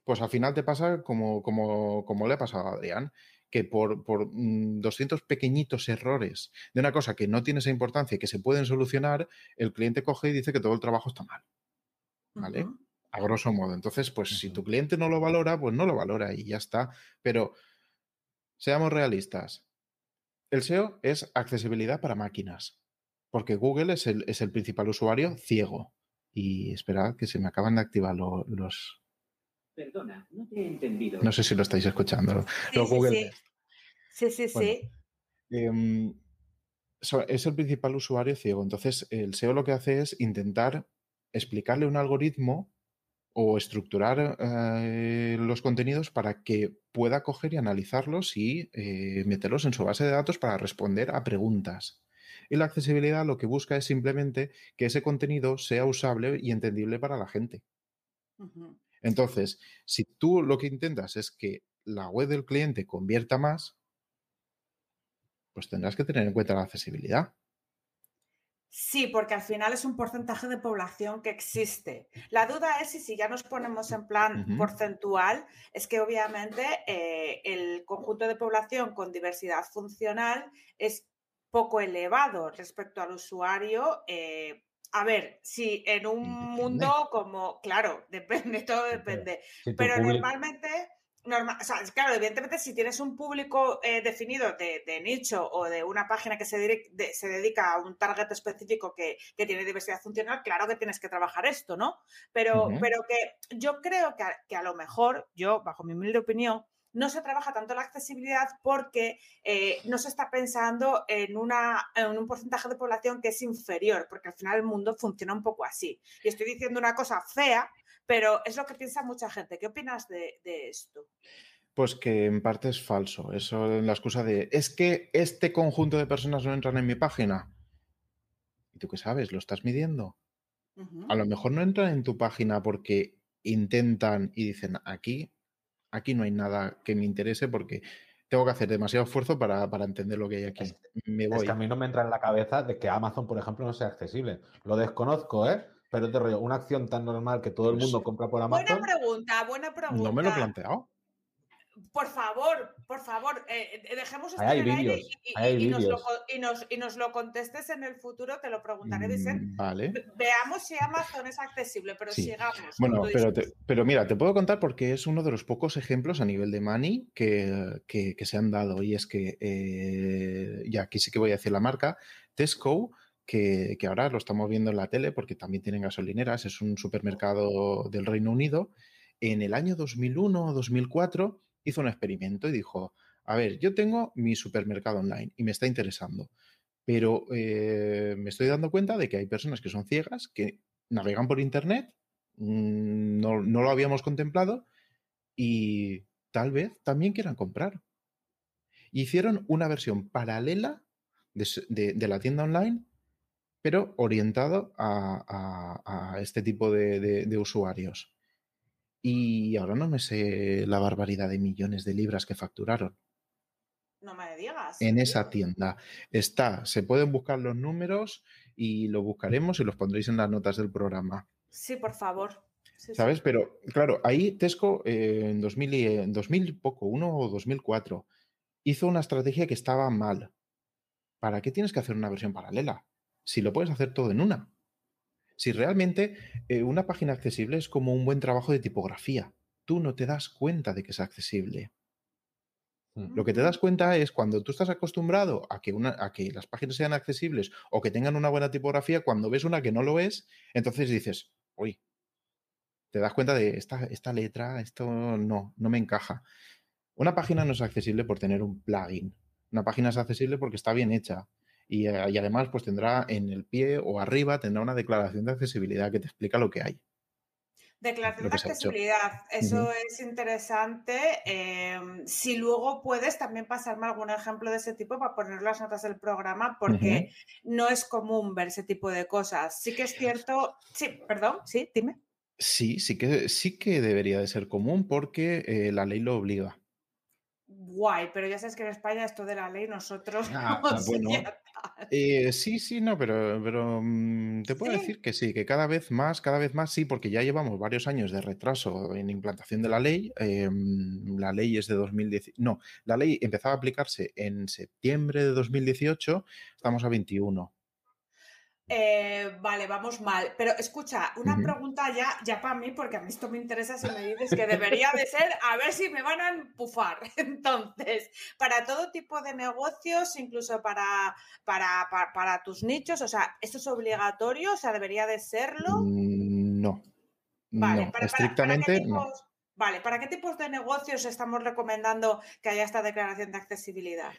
pues al final te pasa como, como, como le ha pasado a Adrián, que por, por 200 mm, pequeñitos errores de una cosa que no tiene esa importancia y que se pueden solucionar, el cliente coge y dice que todo el trabajo está mal. ¿Vale? A grosso modo. Entonces, pues si tu cliente no lo valora, pues no lo valora y ya está. Pero seamos realistas. El SEO es accesibilidad para máquinas, porque Google es el, es el principal usuario ciego. Y esperad que se me acaban de activar los, Perdona, no te he entendido. No sé si lo estáis escuchando. Sí, Google. Sí, sí, sí. Em, es el principal usuario ciego. Entonces, el SEO lo que hace es intentar explicarle un algoritmo o estructurar eh, los contenidos para que pueda coger y analizarlos y eh, meterlos en su base de datos para responder a preguntas. Y la accesibilidad lo que busca es simplemente que ese contenido sea usable y entendible para la gente. Entonces, si tú lo que intentas es que la web del cliente convierta más, pues tendrás que tener en cuenta la accesibilidad. Sí, porque al final es un porcentaje de población que existe. La duda es si, ya nos ponemos en plan porcentual, es que obviamente eh, el conjunto de población con diversidad funcional es poco elevado respecto al usuario eh, a ver, si en un mundo como, claro, depende, todo depende, pero normalmente, normal, o sea, claro, evidentemente si tienes un público eh, definido de, nicho o de una página que se, se dedica a un target específico que, tiene diversidad funcional, claro que tienes que trabajar esto, ¿no? Pero, pero que yo creo que que a lo mejor, yo, bajo mi humilde opinión, no se trabaja tanto la accesibilidad porque eh, no se está pensando en, una, en un porcentaje de población que es inferior, porque al final el mundo funciona un poco así. Y estoy diciendo una cosa fea, pero es lo que piensa mucha gente. ¿Qué opinas de, esto? Pues que en parte es falso. Eso es la excusa de, es que este conjunto de personas no entran en mi página. ¿Y tú qué sabes? ¿Lo estás midiendo? A lo mejor no entran en tu página porque intentan y dicen, aquí aquí no hay nada que me interese porque tengo que hacer demasiado esfuerzo para, entender lo que hay aquí. Me voy. Es que a mí no me entra en la cabeza de que Amazon, por ejemplo, no sea accesible. Lo desconozco, ¿eh? Pero te rollo, una acción tan normal que todo el mundo compra por Amazon. Buena pregunta, buena pregunta. No me lo he planteado. Por favor, por favor, eh, eh, dejemos esto en el aire y, nos lo, contestes en el futuro, te lo preguntaré, mm, Vale. Veamos si Amazon es accesible, pero sigamos. Bueno, pero, pero, mira, te puedo contar porque es uno de los pocos ejemplos a nivel de money que, se han dado. Y es que, eh, ya aquí sí que voy a decir la marca, Tesco. Que, que ahora lo estamos viendo en la tele porque también tienen gasolineras, es un supermercado del Reino Unido. En el año 2001 o 2004 hizo un experimento y dijo, a ver, yo tengo mi supermercado online y me está interesando, pero eh, me estoy dando cuenta de que hay personas que son ciegas, que navegan por Internet, mm, no, lo habíamos contemplado y tal vez también quieran comprar. Hicieron una versión paralela de, la tienda online, pero orientado a, este tipo de usuarios. Y ahora no me sé la barbaridad de millones de libras que facturaron. No me digas. En esa tienda. Está, se pueden buscar los números y lo buscaremos y los pondréis en las notas del programa. Sí, por favor. ¿Sabes? Pero claro, ahí Tesco eh, en, 2000, en 2000 poco, uno o 2004, hizo una estrategia que estaba mal. ¿Para qué tienes que hacer una versión paralela? Si lo puedes hacer todo en una. Si realmente eh, una página accesible es como un buen trabajo de tipografía. Tú no te das cuenta de que es accesible. Lo que te das cuenta es cuando tú estás acostumbrado a que, una, a que las páginas sean accesibles o que tengan una buena tipografía, cuando ves una que no lo es, entonces dices, uy, te das cuenta de esta, esta letra, esto no, no me encaja. Una página no es accesible por tener un plugin. Una página es accesible porque está bien hecha. Y, eh, y además, pues tendrá en el pie o arriba, tendrá una declaración de accesibilidad que te explica lo que hay. Declaración de accesibilidad, eso es interesante. Em, si luego puedes también pasarme algún ejemplo de ese tipo para poner las notas del programa, porque no es común ver ese tipo de cosas. Sí que es cierto, sí, perdón, sí, dime. Sí, sí que, sí que debería de ser común porque eh, la ley lo obliga guay, pero ya sabes que en España esto de la ley nosotros ah, bueno, eh, sí, sí, no, pero, pero mm, te puedo decir que sí, que cada vez más, cada vez más sí, porque ya llevamos varios años de retraso en implantación de la ley. Em, la ley es de 2010, no, la ley empezaba a aplicarse en septiembre de 2018, estamos a 21. Eh, vale, vamos mal. Pero escucha, una pregunta ya, ya para mí, porque a mí esto me interesa si me dices que debería de ser, a ver si me van a empufar. Entonces, para todo tipo de negocios, incluso para, para, para, tus nichos, o sea, ¿esto es obligatorio? O sea, ¿debería de serlo? Mm, no. Vale, estrictamente no. Vale, ¿para qué tipos de negocios estamos recomendando que haya esta declaración de accesibilidad?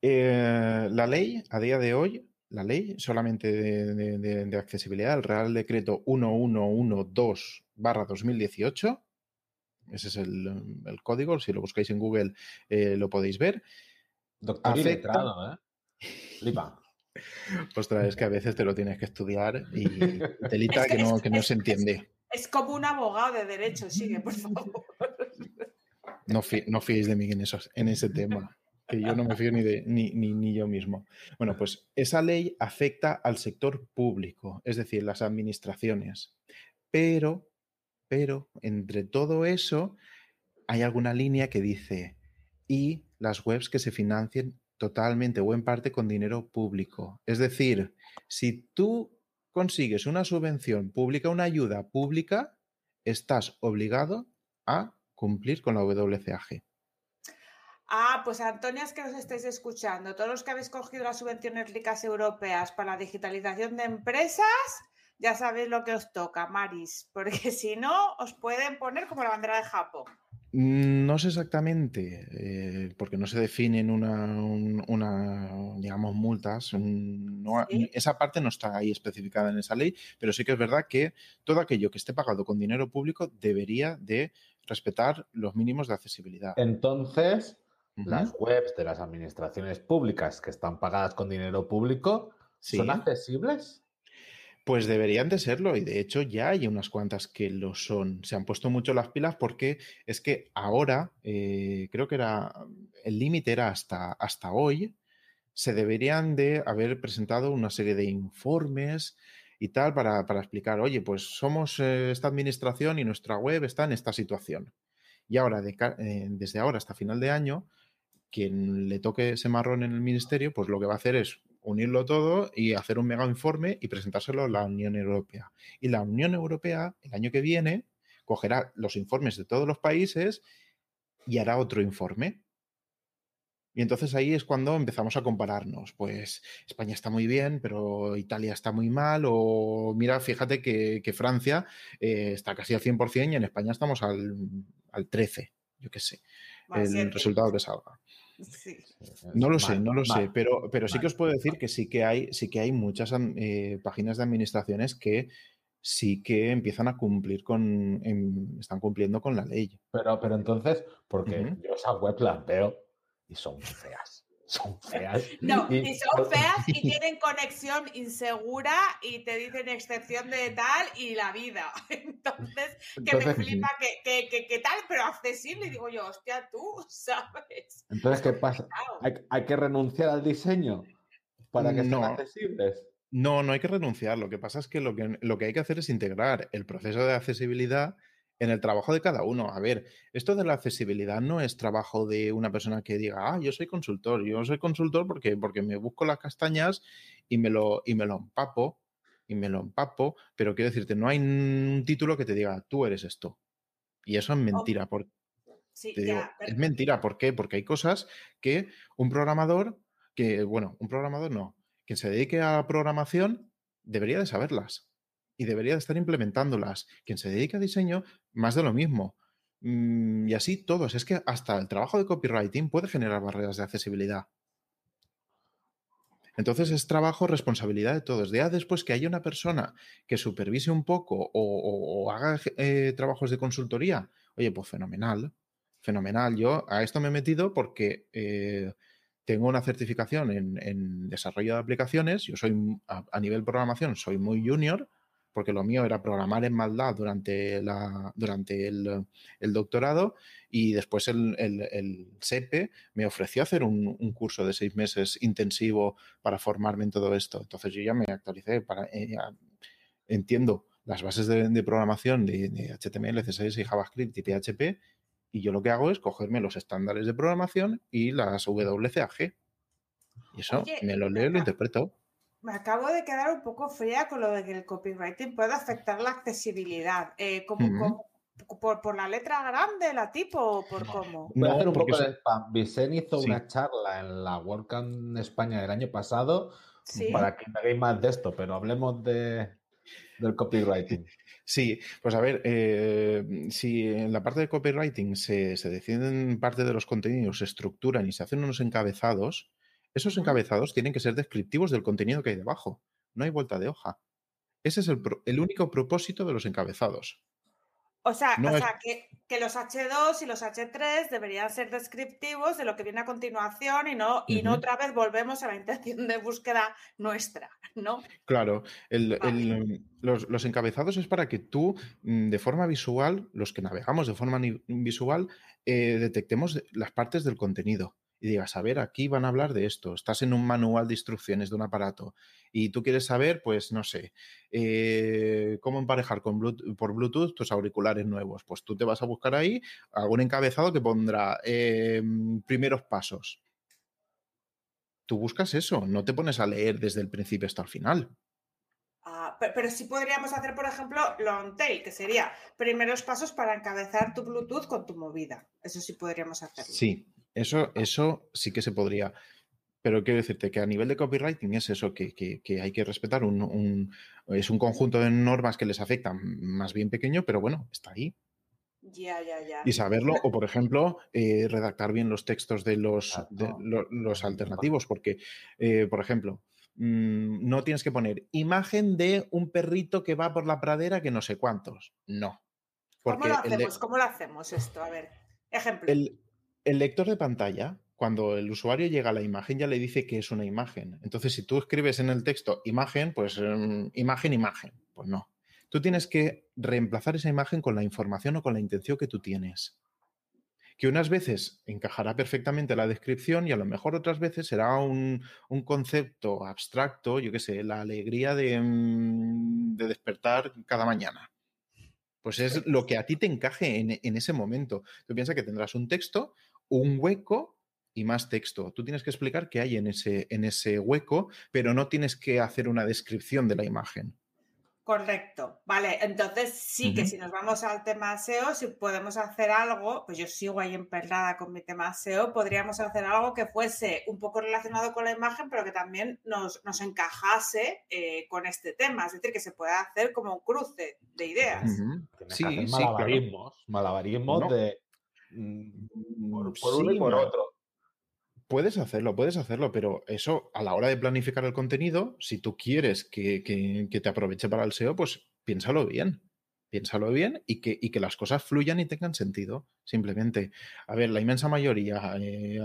Eh, la ley a día de hoy la ley solamente de, accesibilidad, el Real Decreto 1112 2018. Ese es el, código, si lo buscáis en Google eh, lo podéis ver. Doctor Afecta... ¿eh? Flipa. Ostras, es que a veces te lo tienes que estudiar y telita que, no, que no se entiende. Es como un abogado de derecho, sigue, por favor. No, no fiéis de mí en, esos, en ese tema que yo no me fío ni, de, ni, ni, yo mismo. Bueno, pues esa ley afecta al sector público, es decir, las administraciones. Pero, pero, entre todo eso, hay alguna línea que dice, y las webs que se financien totalmente o en parte con dinero público. Es decir, si tú consigues una subvención pública, una ayuda pública, estás obligado a cumplir con la WCAG. Ah, pues Antonia, que nos estáis escuchando, todos los que habéis cogido las subvenciones ricas europeas para la digitalización de empresas, ya sabéis lo que os toca, Maris, porque si no, os pueden poner como la bandera de Japón. Mm, no sé exactamente, eh, porque no se definen una, una digamos, multas. Esa parte no está ahí especificada en esa ley, pero sí que es verdad que todo aquello que esté pagado con dinero público debería de respetar los mínimos de accesibilidad. Entonces, las webs de las administraciones públicas que están pagadas con dinero público son accesibles. Pues deberían de serlo y de hecho ya hay unas cuantas que lo son. Se han puesto mucho las pilas porque es que ahora, eh, creo que era, el límite era hasta, hasta hoy, se deberían de haber presentado una serie de informes y tal para, explicar, oye, pues somos eh, esta administración y nuestra web está en esta situación. Y ahora, eh, desde ahora hasta final de año, quien le toque ese marrón en el ministerio, pues lo que va a hacer es unirlo todo y hacer un mega informe y presentárselo a la Unión Europea. Y la Unión Europea, el año que viene, cogerá los informes de todos los países y hará otro informe. Y entonces ahí es cuando empezamos a compararnos. Pues España está muy bien, pero Italia está muy mal. O mira, fíjate que, Francia eh, está casi al 100% y en España estamos al, al 13%. Yo qué sé. el resultado que salga. No lo sé, no lo sé, pero, pero sí que os puedo decir que sí que hay, sí que hay muchas eh, páginas de administraciones que sí que empiezan a cumplir con, están cumpliendo con la ley. Pero, pero entonces, porque yo esas webs las veo y son feas. Son feas. No, y, son feas y tienen conexión insegura y te dicen excepción de tal y la vida. Entonces, que me flipa que, que, que, tal, pero accesible. Y digo yo, hostia, tú, ¿sabes? Entonces, ¿qué pasa? ¿Hay, que renunciar al diseño para que sean accesibles? No, no hay que renunciar. Lo que pasa es que lo, que lo que hay que hacer es integrar el proceso de accesibilidad en el trabajo de cada uno. A ver, esto de la accesibilidad no es trabajo de una persona que diga, ah, yo soy consultor, yo soy consultor porque, porque me busco las castañas y me, lo, y me lo empapo, y me lo empapo, pero quiero decirte, no hay un título que te diga, tú eres esto. Y eso es mentira. Es mentira, ¿por qué? Porque hay cosas que un programador, que, bueno, un programador no, quien se dedique a la programación debería de saberlas y debería de estar implementándolas. Quien se dedica a diseño, más de lo mismo. Mm, y así todos. Es que hasta el trabajo de copywriting puede generar barreras de accesibilidad. Entonces es trabajo, responsabilidad de todos. Ya después que haya una persona que supervise un poco o, haga eh, trabajos de consultoría, oye, pues fenomenal, fenomenal. Yo a esto me he metido porque eh, tengo una certificación en, desarrollo de aplicaciones. Yo soy, a, a nivel programación, soy muy junior porque lo mío era programar en maldad durante, la, durante el, doctorado y después el, el, SEPE me ofreció hacer un, curso de seis meses intensivo para formarme en todo esto. Entonces yo ya me actualicé, para, eh, entiendo las bases de, programación de, HTML, CSS y JavaScript y PHP y yo lo que hago es cogerme los estándares de programación y las WCAG. Y eso me lo leo y lo interpreto me acabo de quedar un poco fría con lo de que el copywriting puede afectar la accesibilidad. Eh, como, por, la letra grande, la tipo, o por cómo? Voy a hacer un poco de spam. Vicen hizo una charla en la WordCamp España del año pasado para que me hagáis más de esto, pero hablemos de, del copywriting. Sí, pues a ver, eh, si en la parte de copywriting se, se deciden parte de los contenidos, se estructuran y se hacen unos encabezados, esos encabezados tienen que ser descriptivos del contenido que hay debajo. No hay vuelta de hoja. Ese es el, único propósito de los encabezados. O sea, que, los H2 y los H3 deberían ser descriptivos de lo que viene a continuación y no, y no otra vez volvemos a la intención de búsqueda nuestra, ¿no? Claro, los, encabezados es para que tú, mm, de forma visual, los que navegamos de forma visual, eh, detectemos las partes del contenido y digas, a ver, aquí van a hablar de esto, estás en un manual de instrucciones de un aparato y tú quieres saber, pues, no sé, eh, cómo emparejar con por Bluetooth tus auriculares nuevos. Pues tú te vas a buscar ahí algún encabezado que pondrá em, primeros pasos. Tú buscas eso, no te pones a leer desde el principio hasta el final. Ah, pero, sí podríamos hacer, por ejemplo, long tail, que sería primeros pasos para encabezar tu Bluetooth con tu movida. Eso sí podríamos hacerlo. Sí, eso, eso sí que se podría. Pero quiero decirte que a nivel de copywriting es eso, que, hay que respetar un, es un conjunto de normas que les afectan más bien pequeño, pero bueno, está ahí. Ya, ya, ya. Y saberlo, o por ejemplo, eh, redactar bien los textos de los, los alternativos, porque, eh, por ejemplo, mm, no tienes que poner imagen de un perrito que va por la pradera que no sé cuántos. No. ¿Cómo lo hacemos? ¿Cómo lo hacemos esto? A ver, ejemplo. El lector de pantalla, cuando el usuario llega a la imagen, ya le dice que es una imagen. Entonces, si tú escribes en el texto imagen, pues em, imagen, imagen. Pues no. Tú tienes que reemplazar esa imagen con la información o con la intención que tú tienes. Que unas veces encajará perfectamente la descripción y a lo mejor otras veces será un, concepto abstracto, yo qué sé, la alegría de, de despertar cada mañana. Pues es lo que a ti te encaje en, en, ese momento. Tú piensas que tendrás un texto un hueco y más texto. Tú tienes que explicar qué hay en ese, en ese hueco, pero no tienes que hacer una descripción de la imagen. Correcto, vale. Entonces sí que si nos vamos al tema SEO, si podemos hacer algo, pues yo sigo ahí emperrada con mi tema SEO, podríamos hacer algo que fuese un poco relacionado con la imagen, pero que también nos, encajase eh, con este tema. Es decir, que se pueda hacer como un cruce de ideas. Sí, malabarismos, malabarismos de Mm, por, uno y por otro. Puedes hacerlo, puedes hacerlo, pero eso a la hora de planificar el contenido, si tú quieres que, te aproveche para el SEO, pues piénsalo bien. piénsalo bien y que, y que, las cosas fluyan y tengan sentido. Simplemente, a ver, la inmensa mayoría, eh,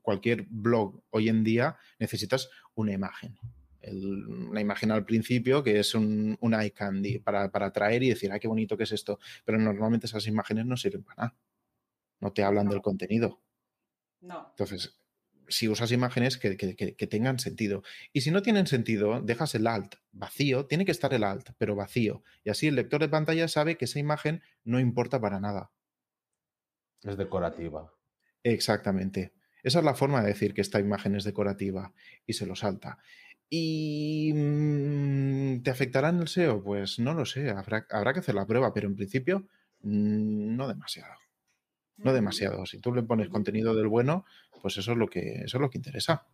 cualquier blog hoy en día necesitas una imagen. una imagen al principio que es un, un eye candy para, para atraer y decir, ah, qué bonito que es esto. Pero normalmente esas imágenes no sirven para nada. No te hablan del contenido. No. Entonces, si usas imágenes que, tengan sentido. Y si no tienen sentido, dejas el alt vacío, tiene que estar el alt, pero vacío. Y así el lector de pantalla sabe que esa imagen no importa para nada. Es decorativa. Exactamente. Esa es la forma de decir que esta imagen es decorativa y se lo salta. ¿Y mm, te afectará en el SEO? Pues no lo sé, habrá, habrá que hacer la prueba, pero en principio mm, no demasiado no demasiado. Si tú le pones contenido del bueno, pues eso es lo que, eso es lo que interesa.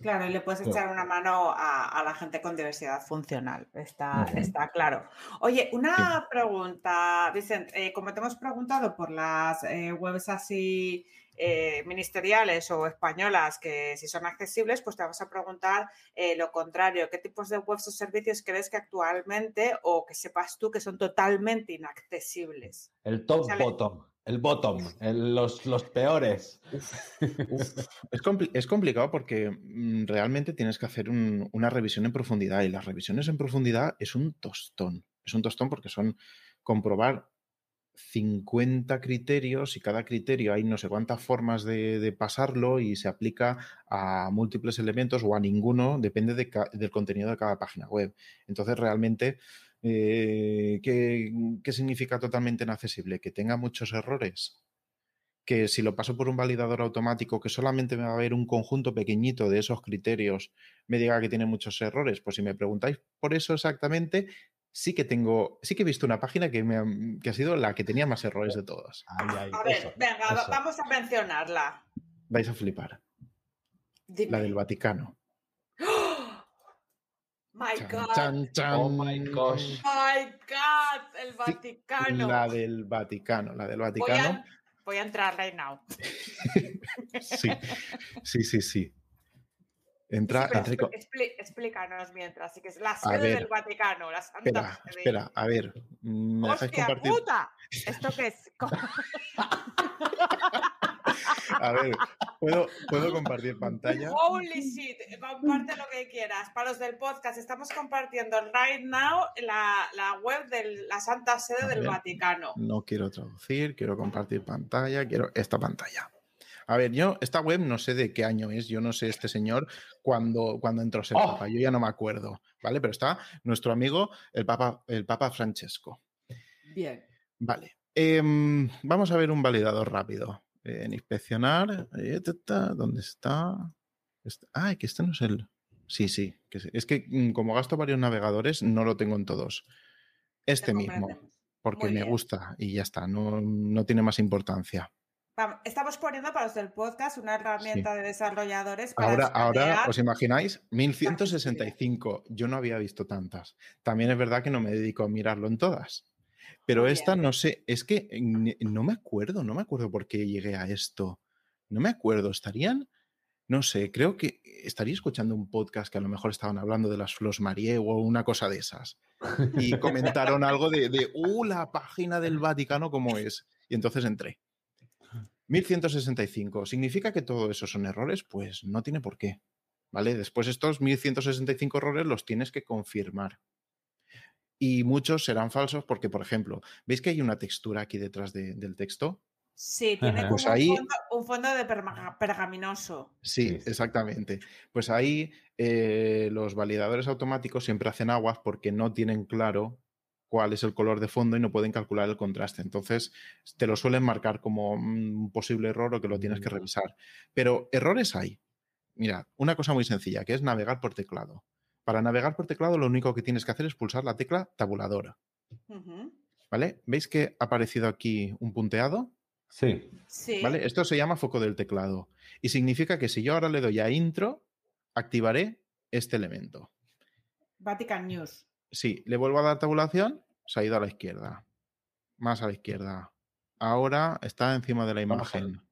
Claro, y le puedes echar una mano a, la gente con diversidad funcional, está, está claro. Oye, una pregunta, Vicente, eh, como te hemos preguntado por las eh, webs así eh, ministeriales o españolas que si son accesibles, pues te vamos a preguntar lo contrario, ¿qué tipos de webs o servicios crees que actualmente o que sepas tú que son totalmente inaccesibles? El top bottom. El bottom, los, los, peores. Es, complicado porque mm, realmente tienes que hacer una revisión en profundidad y las revisiones en profundidad es un tostón. Es un tostón porque son comprobar 50 criterios y cada criterio hay no sé cuántas formas de, pasarlo y se aplica a múltiples elementos o a ninguno, depende del contenido de cada página web. Entonces realmente eh, ¿qué, significa totalmente inaccesible? Que tenga muchos errores. Que si lo paso por un validador automático que solamente me va a ver un conjunto pequeñito de esos criterios, me diga que tiene muchos errores. Pues si me preguntáis por eso exactamente, sí que tengo, sí que he visto una página que, me ha, sido la que tenía más errores de todas. a ver, venga, vamos a mencionarla. Vais a flipar. La del Vaticano. My God. Oh my gosh. My God, el Vaticano. la del Vaticano, la del Vaticano. Voy a, entrar right now. sí, sí, sí, sí. Entra, explícanos mientras, así que es la sede del Vaticano, la Santa Espera, espera, a ver. ¿me ¡Hostia puta! ¿Esto qué es? A ver, ¿puedo, ¿puedo compartir pantalla? Holy shit, comparte lo que quieras. Para los del podcast, estamos compartiendo right now la, la web de la Santa Sede del Vaticano. No quiero traducir, quiero compartir pantalla, quiero esta pantalla. A ver, yo esta web no sé de qué año es, yo no sé este señor cuando, cuando entró a ser oh. papa, yo ya no me acuerdo, ¿vale? Pero está nuestro amigo, el papa, el papa Francesco. Bien. Vale. Em, vamos a ver un validador rápido en inspeccionar. ¿Dónde está? Ah, que este no es el. Sí, sí. es que mm, como gasto varios navegadores, no lo tengo en todos. Este mismo. Porque me gusta y ya está. No, tiene más importancia. Estamos poniendo para los del podcast una herramienta de desarrolladores. Para ahora, ahora, ¿os imagináis? 1165. Yo no había visto tantas. También es verdad que no me dedico a mirarlo en todas. Pero esta no sé, es que no me acuerdo, no me acuerdo por qué llegué a esto. No me acuerdo, estarían, no sé, creo que estaría escuchando un podcast que a lo mejor estaban hablando de las Flos Marie o una cosa de esas. Y comentaron algo de, de, uh, la página del Vaticano, ¿cómo es? Y entonces entré. 1165. ¿Significa que todo eso son errores? Pues no tiene por qué. ¿Vale? Después estos 1165 errores los tienes que confirmar y muchos serán falsos porque, por ejemplo, ¿veis que hay una textura aquí detrás del texto? Sí, tiene como pues un, fondo, de pergaminoso. Sí, exactamente. Pues ahí eh, los validadores automáticos siempre hacen aguas porque no tienen claro cuál es el color de fondo y no pueden calcular el contraste. Entonces, te lo suelen marcar como un posible error o que lo tienes que mm. revisar. Pero errores hay. Mira, una cosa muy sencilla, que es navegar por teclado. Para navegar por teclado lo único que tienes que hacer es pulsar la tecla tabuladora. ¿Vale? ¿Veis que ha aparecido aquí un punteado? Sí. sí. ¿Vale? Esto se llama foco del teclado. Y significa que si yo ahora le doy a intro, activaré este elemento. Vatican News. Sí, le vuelvo a dar tabulación, se ha ido a la izquierda. Más a la izquierda. Ahora está encima de la imagen.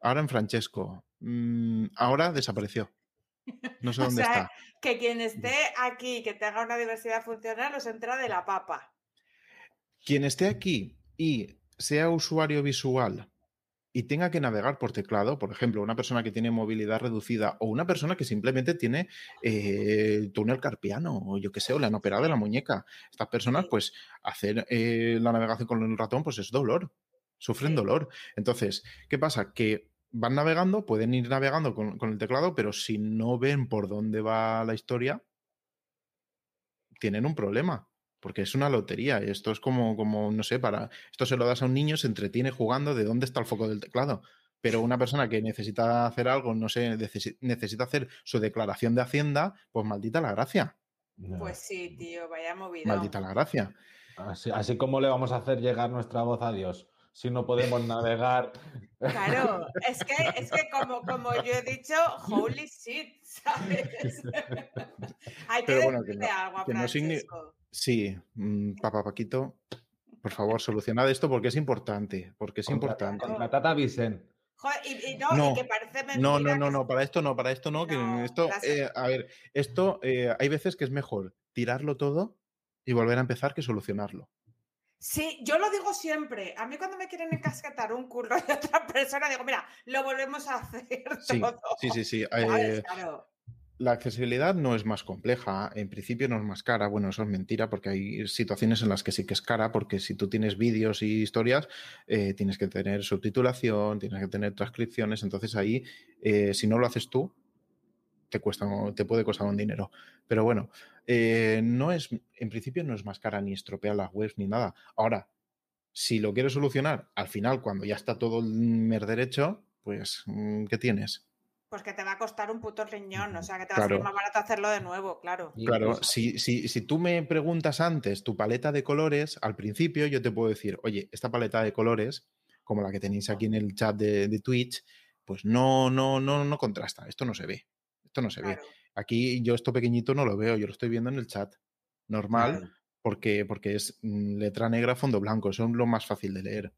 Ahora en Francesco. Mm, ahora desapareció. No sé dónde está. Que quien esté aquí, que tenga una diversidad funcional, nos entra de la papa. Quien esté aquí y sea usuario visual y tenga que navegar por teclado, por ejemplo, una persona que tiene movilidad reducida o una persona que simplemente tiene eh, túnel carpiano o yo qué sé, o le han operado de la muñeca. Estas personas, pues, hacer eh, la navegación con el ratón, pues es dolor, sufren dolor. Entonces, ¿qué pasa? Que van navegando, pueden ir navegando con, con el teclado, pero si no ven por dónde va la historia, tienen un problema porque es una lotería. Esto es como, como, no sé, para. Esto se lo das a un niño, se entretiene jugando de dónde está el foco del teclado. Pero una persona que necesita hacer algo, no sé, necesita hacer su declaración de Hacienda, pues maldita la gracia. Pues sí, tío, vaya movida. Maldita la gracia. Así, así como le vamos a hacer llegar nuestra voz a Dios si no podemos navegar. Claro, es que, es que como, como yo he dicho, holy shit, ¿sabes? Hay que Pero decirle algo a Francisco. Sí, mm, papá Paquito, por favor, solucionad esto porque es importante, porque es importante. la Tata Vicen. y, no, que parece no, no, no, no, para esto no, para esto no, que esto, eh, a ver, esto eh, hay veces que es mejor tirarlo todo y volver a empezar que solucionarlo. Sí, yo lo digo siempre. A mí cuando me quieren encasquetar un curro de otra persona, digo, mira, lo volvemos a hacer sí, Sí, sí, sí. Eh, la accesibilidad no es más compleja, en principio no es más cara. Bueno, eso es mentira porque hay situaciones en las que sí que es cara, porque si tú tienes vídeos y historias, eh, tienes que tener subtitulación, tienes que tener transcripciones, entonces ahí, eh, si no lo haces tú, te, cuesta, te puede costar un dinero. Pero bueno, eh, no es, en principio no es más cara ni estropea las webs ni nada. Ahora, si lo quieres solucionar al final, cuando ya está todo el merder hecho, pues, mm, ¿qué tienes? Pues que te va a costar un puto riñón, o sea que te va a salir más barato hacerlo de nuevo, claro. Claro, si, si, si, tú me preguntas antes tu paleta de colores, al principio yo te puedo decir, oye, esta paleta de colores, como la que tenéis aquí en el chat de, Twitch, pues no, no, no, no contrasta, esto no se ve, esto no se ve. Aquí yo esto pequeñito no lo veo, yo lo estoy viendo en el chat normal, porque, porque es mm, letra negra, fondo blanco, eso es lo más fácil de leer.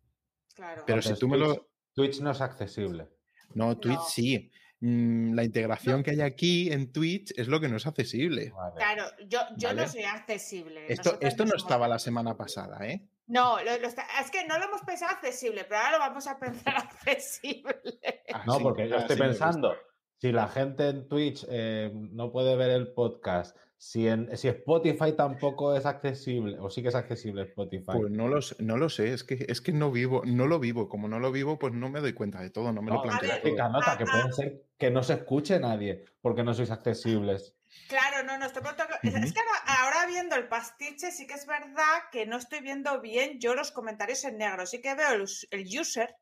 Claro. Pero si tú me lo... Twitch no es accesible. No, Twitch sí. Mm, la integración que hay aquí en Twitch es lo que no es accesible. Claro, yo, yo no soy accesible. Esto, esto no estaba la semana pasada, ¿eh? No, es que no lo hemos pensado accesible, pero ahora lo vamos a pensar accesible. Ah, no, porque yo estoy pensando, si la gente en Twitch eh, no puede ver el podcast, si, en, si Spotify tampoco es accesible, o sí que es accesible Spotify. Pues no lo, no lo sé, es que, es que no vivo, no lo vivo. Como no lo vivo, pues no me doy cuenta de todo, no me lo planteo. nota, que puede ser que no se escuche nadie porque no sois accesibles. Claro, no, no estoy pronto. Es que ahora, viendo el pastiche, sí que es verdad que no estoy viendo bien yo los comentarios en negro. Sí que veo el, el user,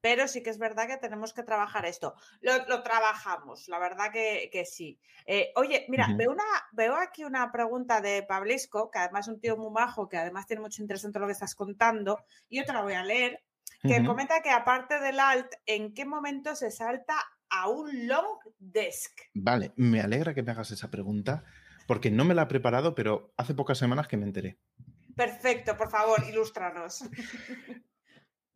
pero sí que es verdad que tenemos que trabajar esto. Lo, trabajamos, la verdad que, sí. Eh, oye, mira, veo, una, veo aquí una pregunta de Pablisco, que además es un tío muy majo, que además tiene mucho interés en todo lo que estás contando, y yo te la voy a leer, que comenta que aparte del alt, ¿en qué momento se salta a un long desk? Vale, me alegra que me hagas esa pregunta, porque no me la he preparado, pero hace pocas semanas que me enteré. Perfecto, por favor, ilústranos.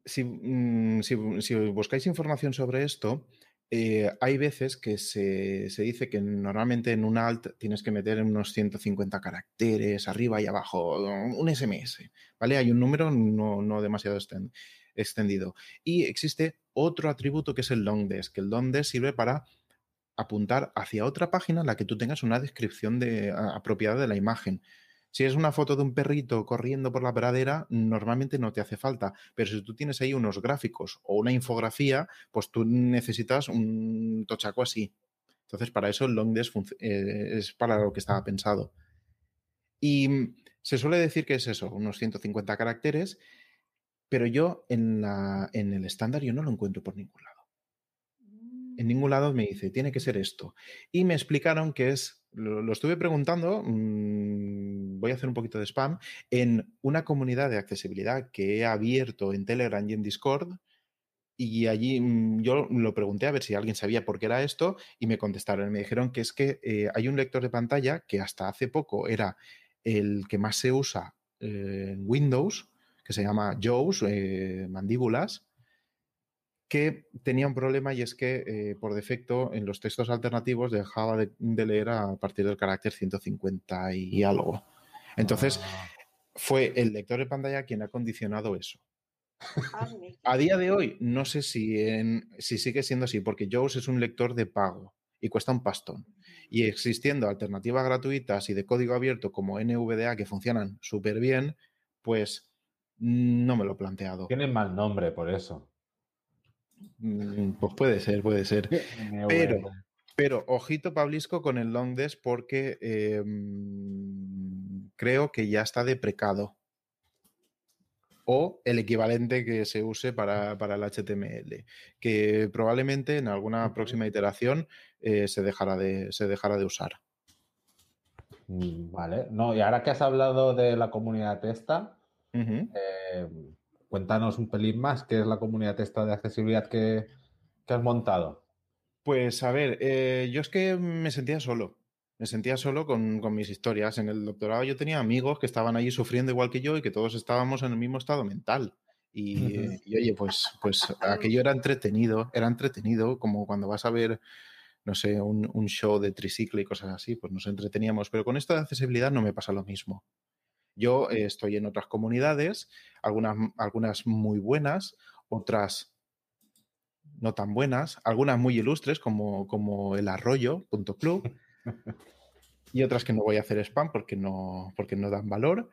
Mm, si, buscáis información sobre esto, eh, hay veces que se, dice que normalmente en un alt tienes que meter unos 150 caracteres arriba y abajo, un SMS, ¿vale? Hay un número no, demasiado extendido. Y existe otro atributo que es el long desk. El long desk sirve para apuntar hacia otra página en la que tú tengas una descripción de, apropiada de la imagen. Si es una foto de un perrito corriendo por la pradera, normalmente no te hace falta, pero si tú tienes ahí unos gráficos o una infografía, pues tú necesitas un tochaco así. Entonces, para eso el long eh, es para lo que estaba pensado. Y se suele decir que es eso, unos 150 caracteres, pero yo en el estándar yo no lo encuentro por ningún lado. En ningún lado me dice, tiene que ser esto. Y me explicaron que es, lo, estuve preguntando, mm, voy a hacer un poquito de spam, en una comunidad de accesibilidad que he abierto en Telegram y en Discord. Y allí mm, yo lo pregunté a ver si alguien sabía por qué era esto y me contestaron. Me dijeron que es que eh, hay un lector de pantalla que hasta hace poco era el que más se usa en Windows, que se llama JAWS, eh, mandíbulas, que tenía un problema y es que eh, por defecto en los textos alternativos dejaba de, leer a partir del carácter 150 y algo. Entonces, ah. fue el lector de pantalla quien ha condicionado eso. Ah, a día de hoy, no sé si, en, si sigue siendo así, porque JAWS es un lector de pago y cuesta un pastón. Y existiendo alternativas gratuitas y de código abierto como NVDA que funcionan súper bien, pues no me lo he planteado. Tienen mal nombre por eso. Mm, pues puede ser, puede ser. Pero, pero ojito Pablisco con el Longdesk porque em, creo que ya está deprecado. O el equivalente que se use para, el HTML, que probablemente en alguna próxima iteración eh, se, dejará de, se dejará de usar. Mm, vale, no, y ahora que has hablado de la comunidad esta, Cuéntanos un pelín más, ¿qué es la comunidad esta de accesibilidad que, has montado? Pues a ver, eh, yo es que me sentía solo. Me sentía solo con, mis historias. En el doctorado yo tenía amigos que estaban allí sufriendo igual que yo y que todos estábamos en el mismo estado mental. Y, oye, pues, pues aquello era entretenido, era entretenido, como cuando vas a ver, no sé, un, un show de triciclo y cosas así, pues nos entreteníamos. Pero con esto de accesibilidad no me pasa lo mismo. Yo eh, estoy en otras comunidades, algunas, algunas muy buenas, otras no tan buenas, algunas muy ilustres como, como el arroyo.club y otras que no voy a hacer spam porque no, porque no dan valor.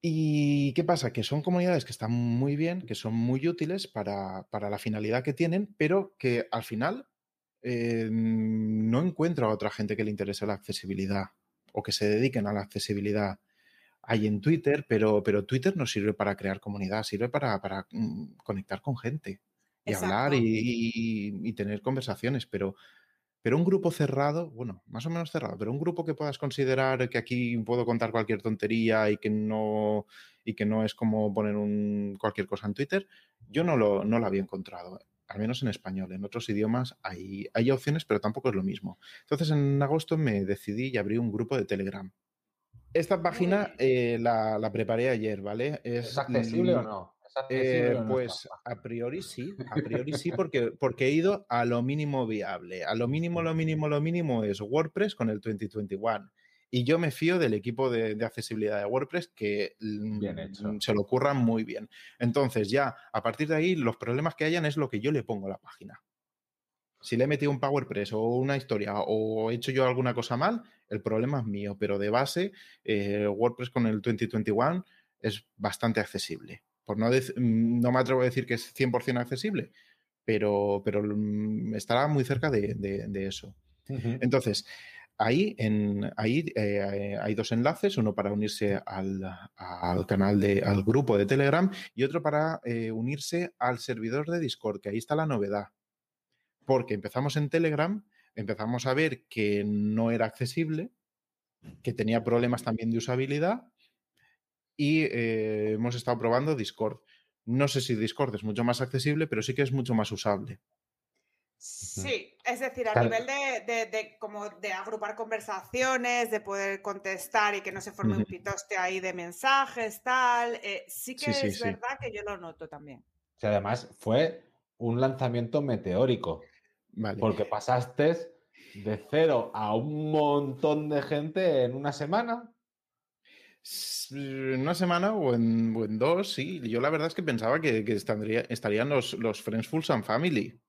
¿Y qué pasa? Que son comunidades que están muy bien, que son muy útiles para, la finalidad que tienen, pero que al final eh, no encuentro a otra gente que le interese la accesibilidad o que se dediquen a la accesibilidad hay en Twitter, pero, pero Twitter no sirve para crear comunidad, sirve para, mm, conectar con gente y hablar y, tener conversaciones, pero, pero un grupo cerrado, bueno, más o menos cerrado, pero un grupo que puedas considerar que aquí puedo contar cualquier tontería y que no, y que no es como poner un, cualquier cosa en Twitter, yo no lo, no lo había encontrado al menos en español. En otros idiomas hay, hay opciones, pero tampoco es lo mismo. Entonces, en agosto me decidí y abrí un grupo de Telegram. Esta página eh, la, preparé ayer, ¿vale? ¿Es, accesible o no? Eh, pues a priori sí, a priori sí, porque, porque he ido a lo mínimo viable. A lo mínimo, lo mínimo, lo mínimo es WordPress con el 2021. Y yo me fío del equipo de, accesibilidad de WordPress que mm, se lo ocurran muy bien. Entonces, ya a partir de ahí, los problemas que hayan es lo que yo le pongo a la página. Si le he metido un PowerPress o una historia o he hecho yo alguna cosa mal, el problema es mío. Pero de base, eh, WordPress con el 2021 es bastante accesible. Por no, mm, no me atrevo a decir que es 100% accesible, pero, pero mm, estará muy cerca de, eso. Entonces, Ahí, en, ahí eh, hay dos enlaces, uno para unirse al, canal de, al grupo de Telegram y otro para eh, unirse al servidor de Discord, que ahí está la novedad. Porque empezamos en Telegram, empezamos a ver que no era accesible, que tenía problemas también de usabilidad y eh, hemos estado probando Discord. No sé si Discord es mucho más accesible, pero sí que es mucho más usable. Sí, es decir, a nivel de, como de agrupar conversaciones, de poder contestar y que no se forme un pitoste ahí de mensajes, tal, eh, sí que es verdad que yo lo noto también. Sí, además fue un lanzamiento meteórico, porque pasaste de cero a un montón de gente en una semana. En una semana o en, dos, sí. Yo la verdad es que pensaba que, estarían los, los Friends Full and Family.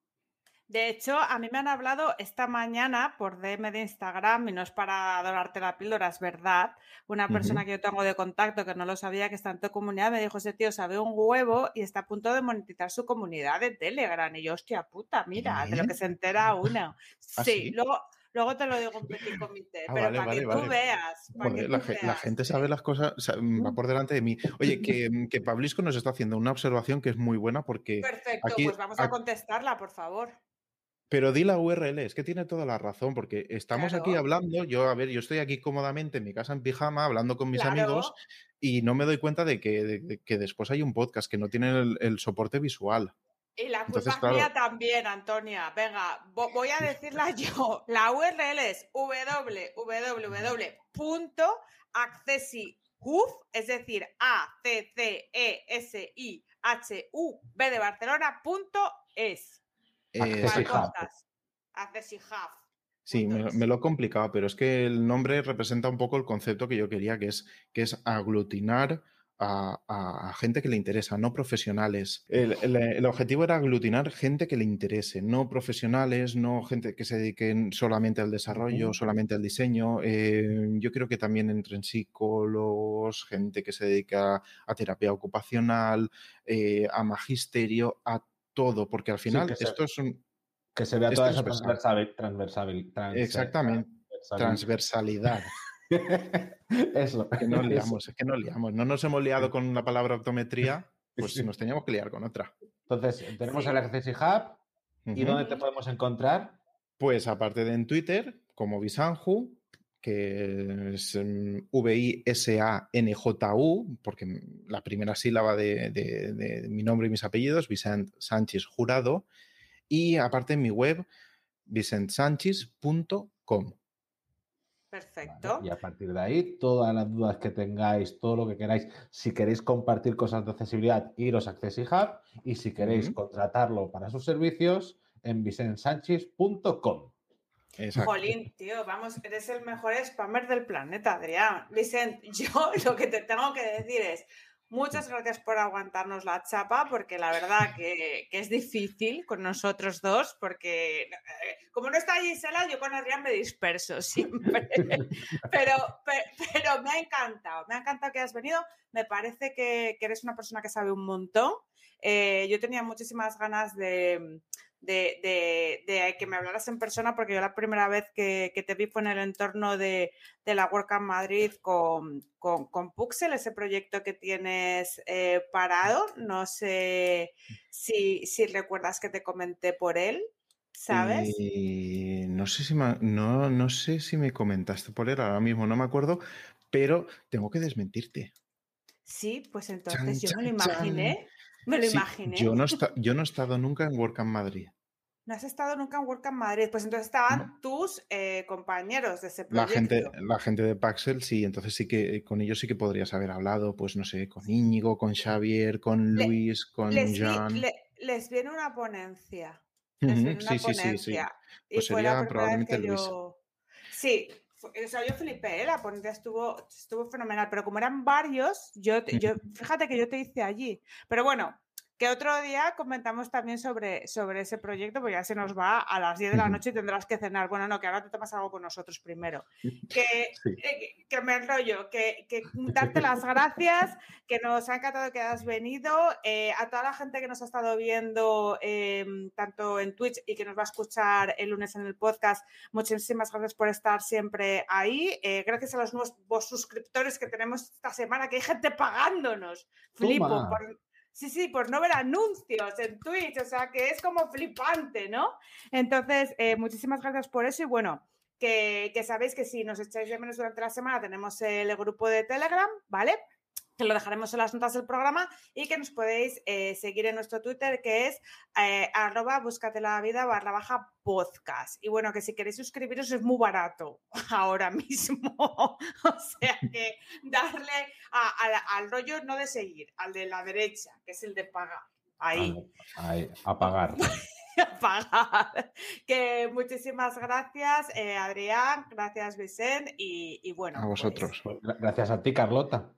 De hecho, a mí me han hablado esta mañana por DM de Instagram, y no es para adorarte la píldora, es verdad. Una persona que yo tengo de contacto que no lo sabía que está en tu comunidad me dijo: Ese tío sabe un huevo y está a punto de monetizar su comunidad de Telegram. Y yo, hostia puta, mira, de lo que se entera uno. ¿Ah, sí, luego. Luego te lo digo un petit comité, ah, pero para que tú veas. la, gente sabe las cosas, va por delante de mí. Oye, que, que Pablisco nos está haciendo una observación que es muy buena porque. Perfecto, pues vamos a contestarla, por favor. Pero di la URL, es que tiene toda la razón, porque estamos aquí hablando, yo, a ver, yo estoy aquí cómodamente en mi casa en pijama, hablando con mis amigos, y no me doy cuenta de que, que, después hay un podcast que no tiene el, soporte visual. Y la culpa es mía también, Antonia. Venga, voy a decirla yo. La URL es www.accessihuf, es decir, A C C E S I H U B de Barcelona.es. Eh, Sí, me, lo he complicado, pero es que el nombre representa un poco el concepto que yo quería, que es, que es aglutinar a, gente que le interesa, no profesionales. El, objetivo era aglutinar gente que le interese, no profesionales, no gente que se dediquen solamente al desarrollo, solamente al diseño. Eh, yo creo que también entren psicólogos, gente que se dedica a terapia ocupacional, eh, a magisterio, a todo, porque al final esto es un que se vea toda esa transversalidad. Exactamente. Transversalidad. Eso. Que no liamos, es que no liamos. No nos hemos liado con la palabra optometría, pues nos teníamos que liar con otra. Entonces, tenemos el Accessi Hub. ¿Y dónde te podemos encontrar? Pues aparte de en Twitter, como Visanju, que es mm, V-I-S-A-N-J-U, porque la primera sílaba de, de, mi nombre y mis apellidos, Vicent Sánchez Jurado. Y aparte en mi web, vicentsanchis.com. Perfecto. y a partir de ahí, todas las dudas que tengáis, todo lo que queráis, si queréis compartir cosas de accesibilidad, iros a AccessiHub y si queréis contratarlo para sus servicios, en vicentsanchis.com. Jolín, tío, vamos, eres el mejor spammer del planeta, Adrián. Vicent, yo lo que te tengo que decir es, Muchas gracias por aguantarnos la chapa, porque la verdad que, es difícil con nosotros dos, porque eh, como no está Gisela, yo con Adrián me disperso siempre. Pero, me ha encantado, me ha encantado que has venido. Me parece que, eres una persona que sabe un montón. Eh, yo tenía muchísimas ganas de, de, que me hablaras en persona, porque yo la primera vez que, te vi fue en el entorno de, la WordCamp Madrid con, con, Puxel, ese proyecto que tienes eh, parado. No sé si, recuerdas que te comenté por él. ¿Sabes? Eh, no, sé si me, no, no sé si me comentaste por él, ahora mismo no me acuerdo, pero tengo que desmentirte. Sí, pues entonces yo me lo imaginé. Me lo imaginé. Yo no, yo no he estado nunca en WordCamp Madrid. No has estado nunca en WordCamp Madrid, pues entonces estaban tus eh, compañeros de ese proyecto. La gente, la gente de Paxel, sí, entonces sí que con ellos sí que podrías haber hablado, pues no sé, con Íñigo, con Xavier, con Luis, con les Jan. les viene una ponencia. sí, sí, sí, sí, Pues sería probablemente Luis. Sí, o sea, yo flipé, ¿eh? la ponencia estuvo, estuvo fenomenal, pero como eran varios, yo, yo, fíjate que yo te hice allí. Pero bueno, que otro día comentamos también sobre, sobre ese proyecto, porque ya se nos va a las 10 de la noche y tendrás que cenar. Bueno, no, que ahora te tomas algo con nosotros primero. Que, eh, que, me enrollo, que, que, darte las gracias, que nos ha encantado que hayas venido. Eh, a toda la gente que nos ha estado viendo em, tanto en Twitch y que nos va a escuchar el lunes en el podcast, muchísimas gracias por estar siempre ahí. Eh, gracias a los nuevos suscriptores que tenemos esta semana, que hay gente pagándonos. Flipo por Sí, sí, por no ver anuncios en Twitch, o sea que es como flipante, ¿no? Entonces, eh, muchísimas gracias por eso y bueno, que, que, sabéis que si nos echáis de menos durante la semana tenemos el grupo de Telegram, ¿vale? Que lo dejaremos en las notas del programa y que nos podéis eh, seguir en nuestro Twitter que es eh, arroba búscate la vida barra baja podcast. Y bueno, que si queréis suscribiros es muy barato ahora mismo. o sea que darle al rollo no de seguir, al de la derecha, que es el de pagar. Ahí. Ahí, a pagar. pagar. Que muchísimas gracias, eh, Adrián, gracias, Vicente, y, bueno. A vosotros. Pues gracias a ti, Carlota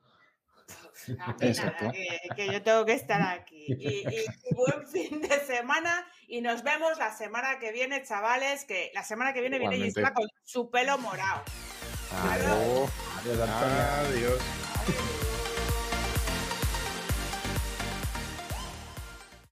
que, yo tengo que estar aquí. Y, buen fin de semana y nos vemos la semana que viene, chavales, que la semana que viene viene Gisela con su pelo morado. Adiós. Adiós. Adiós.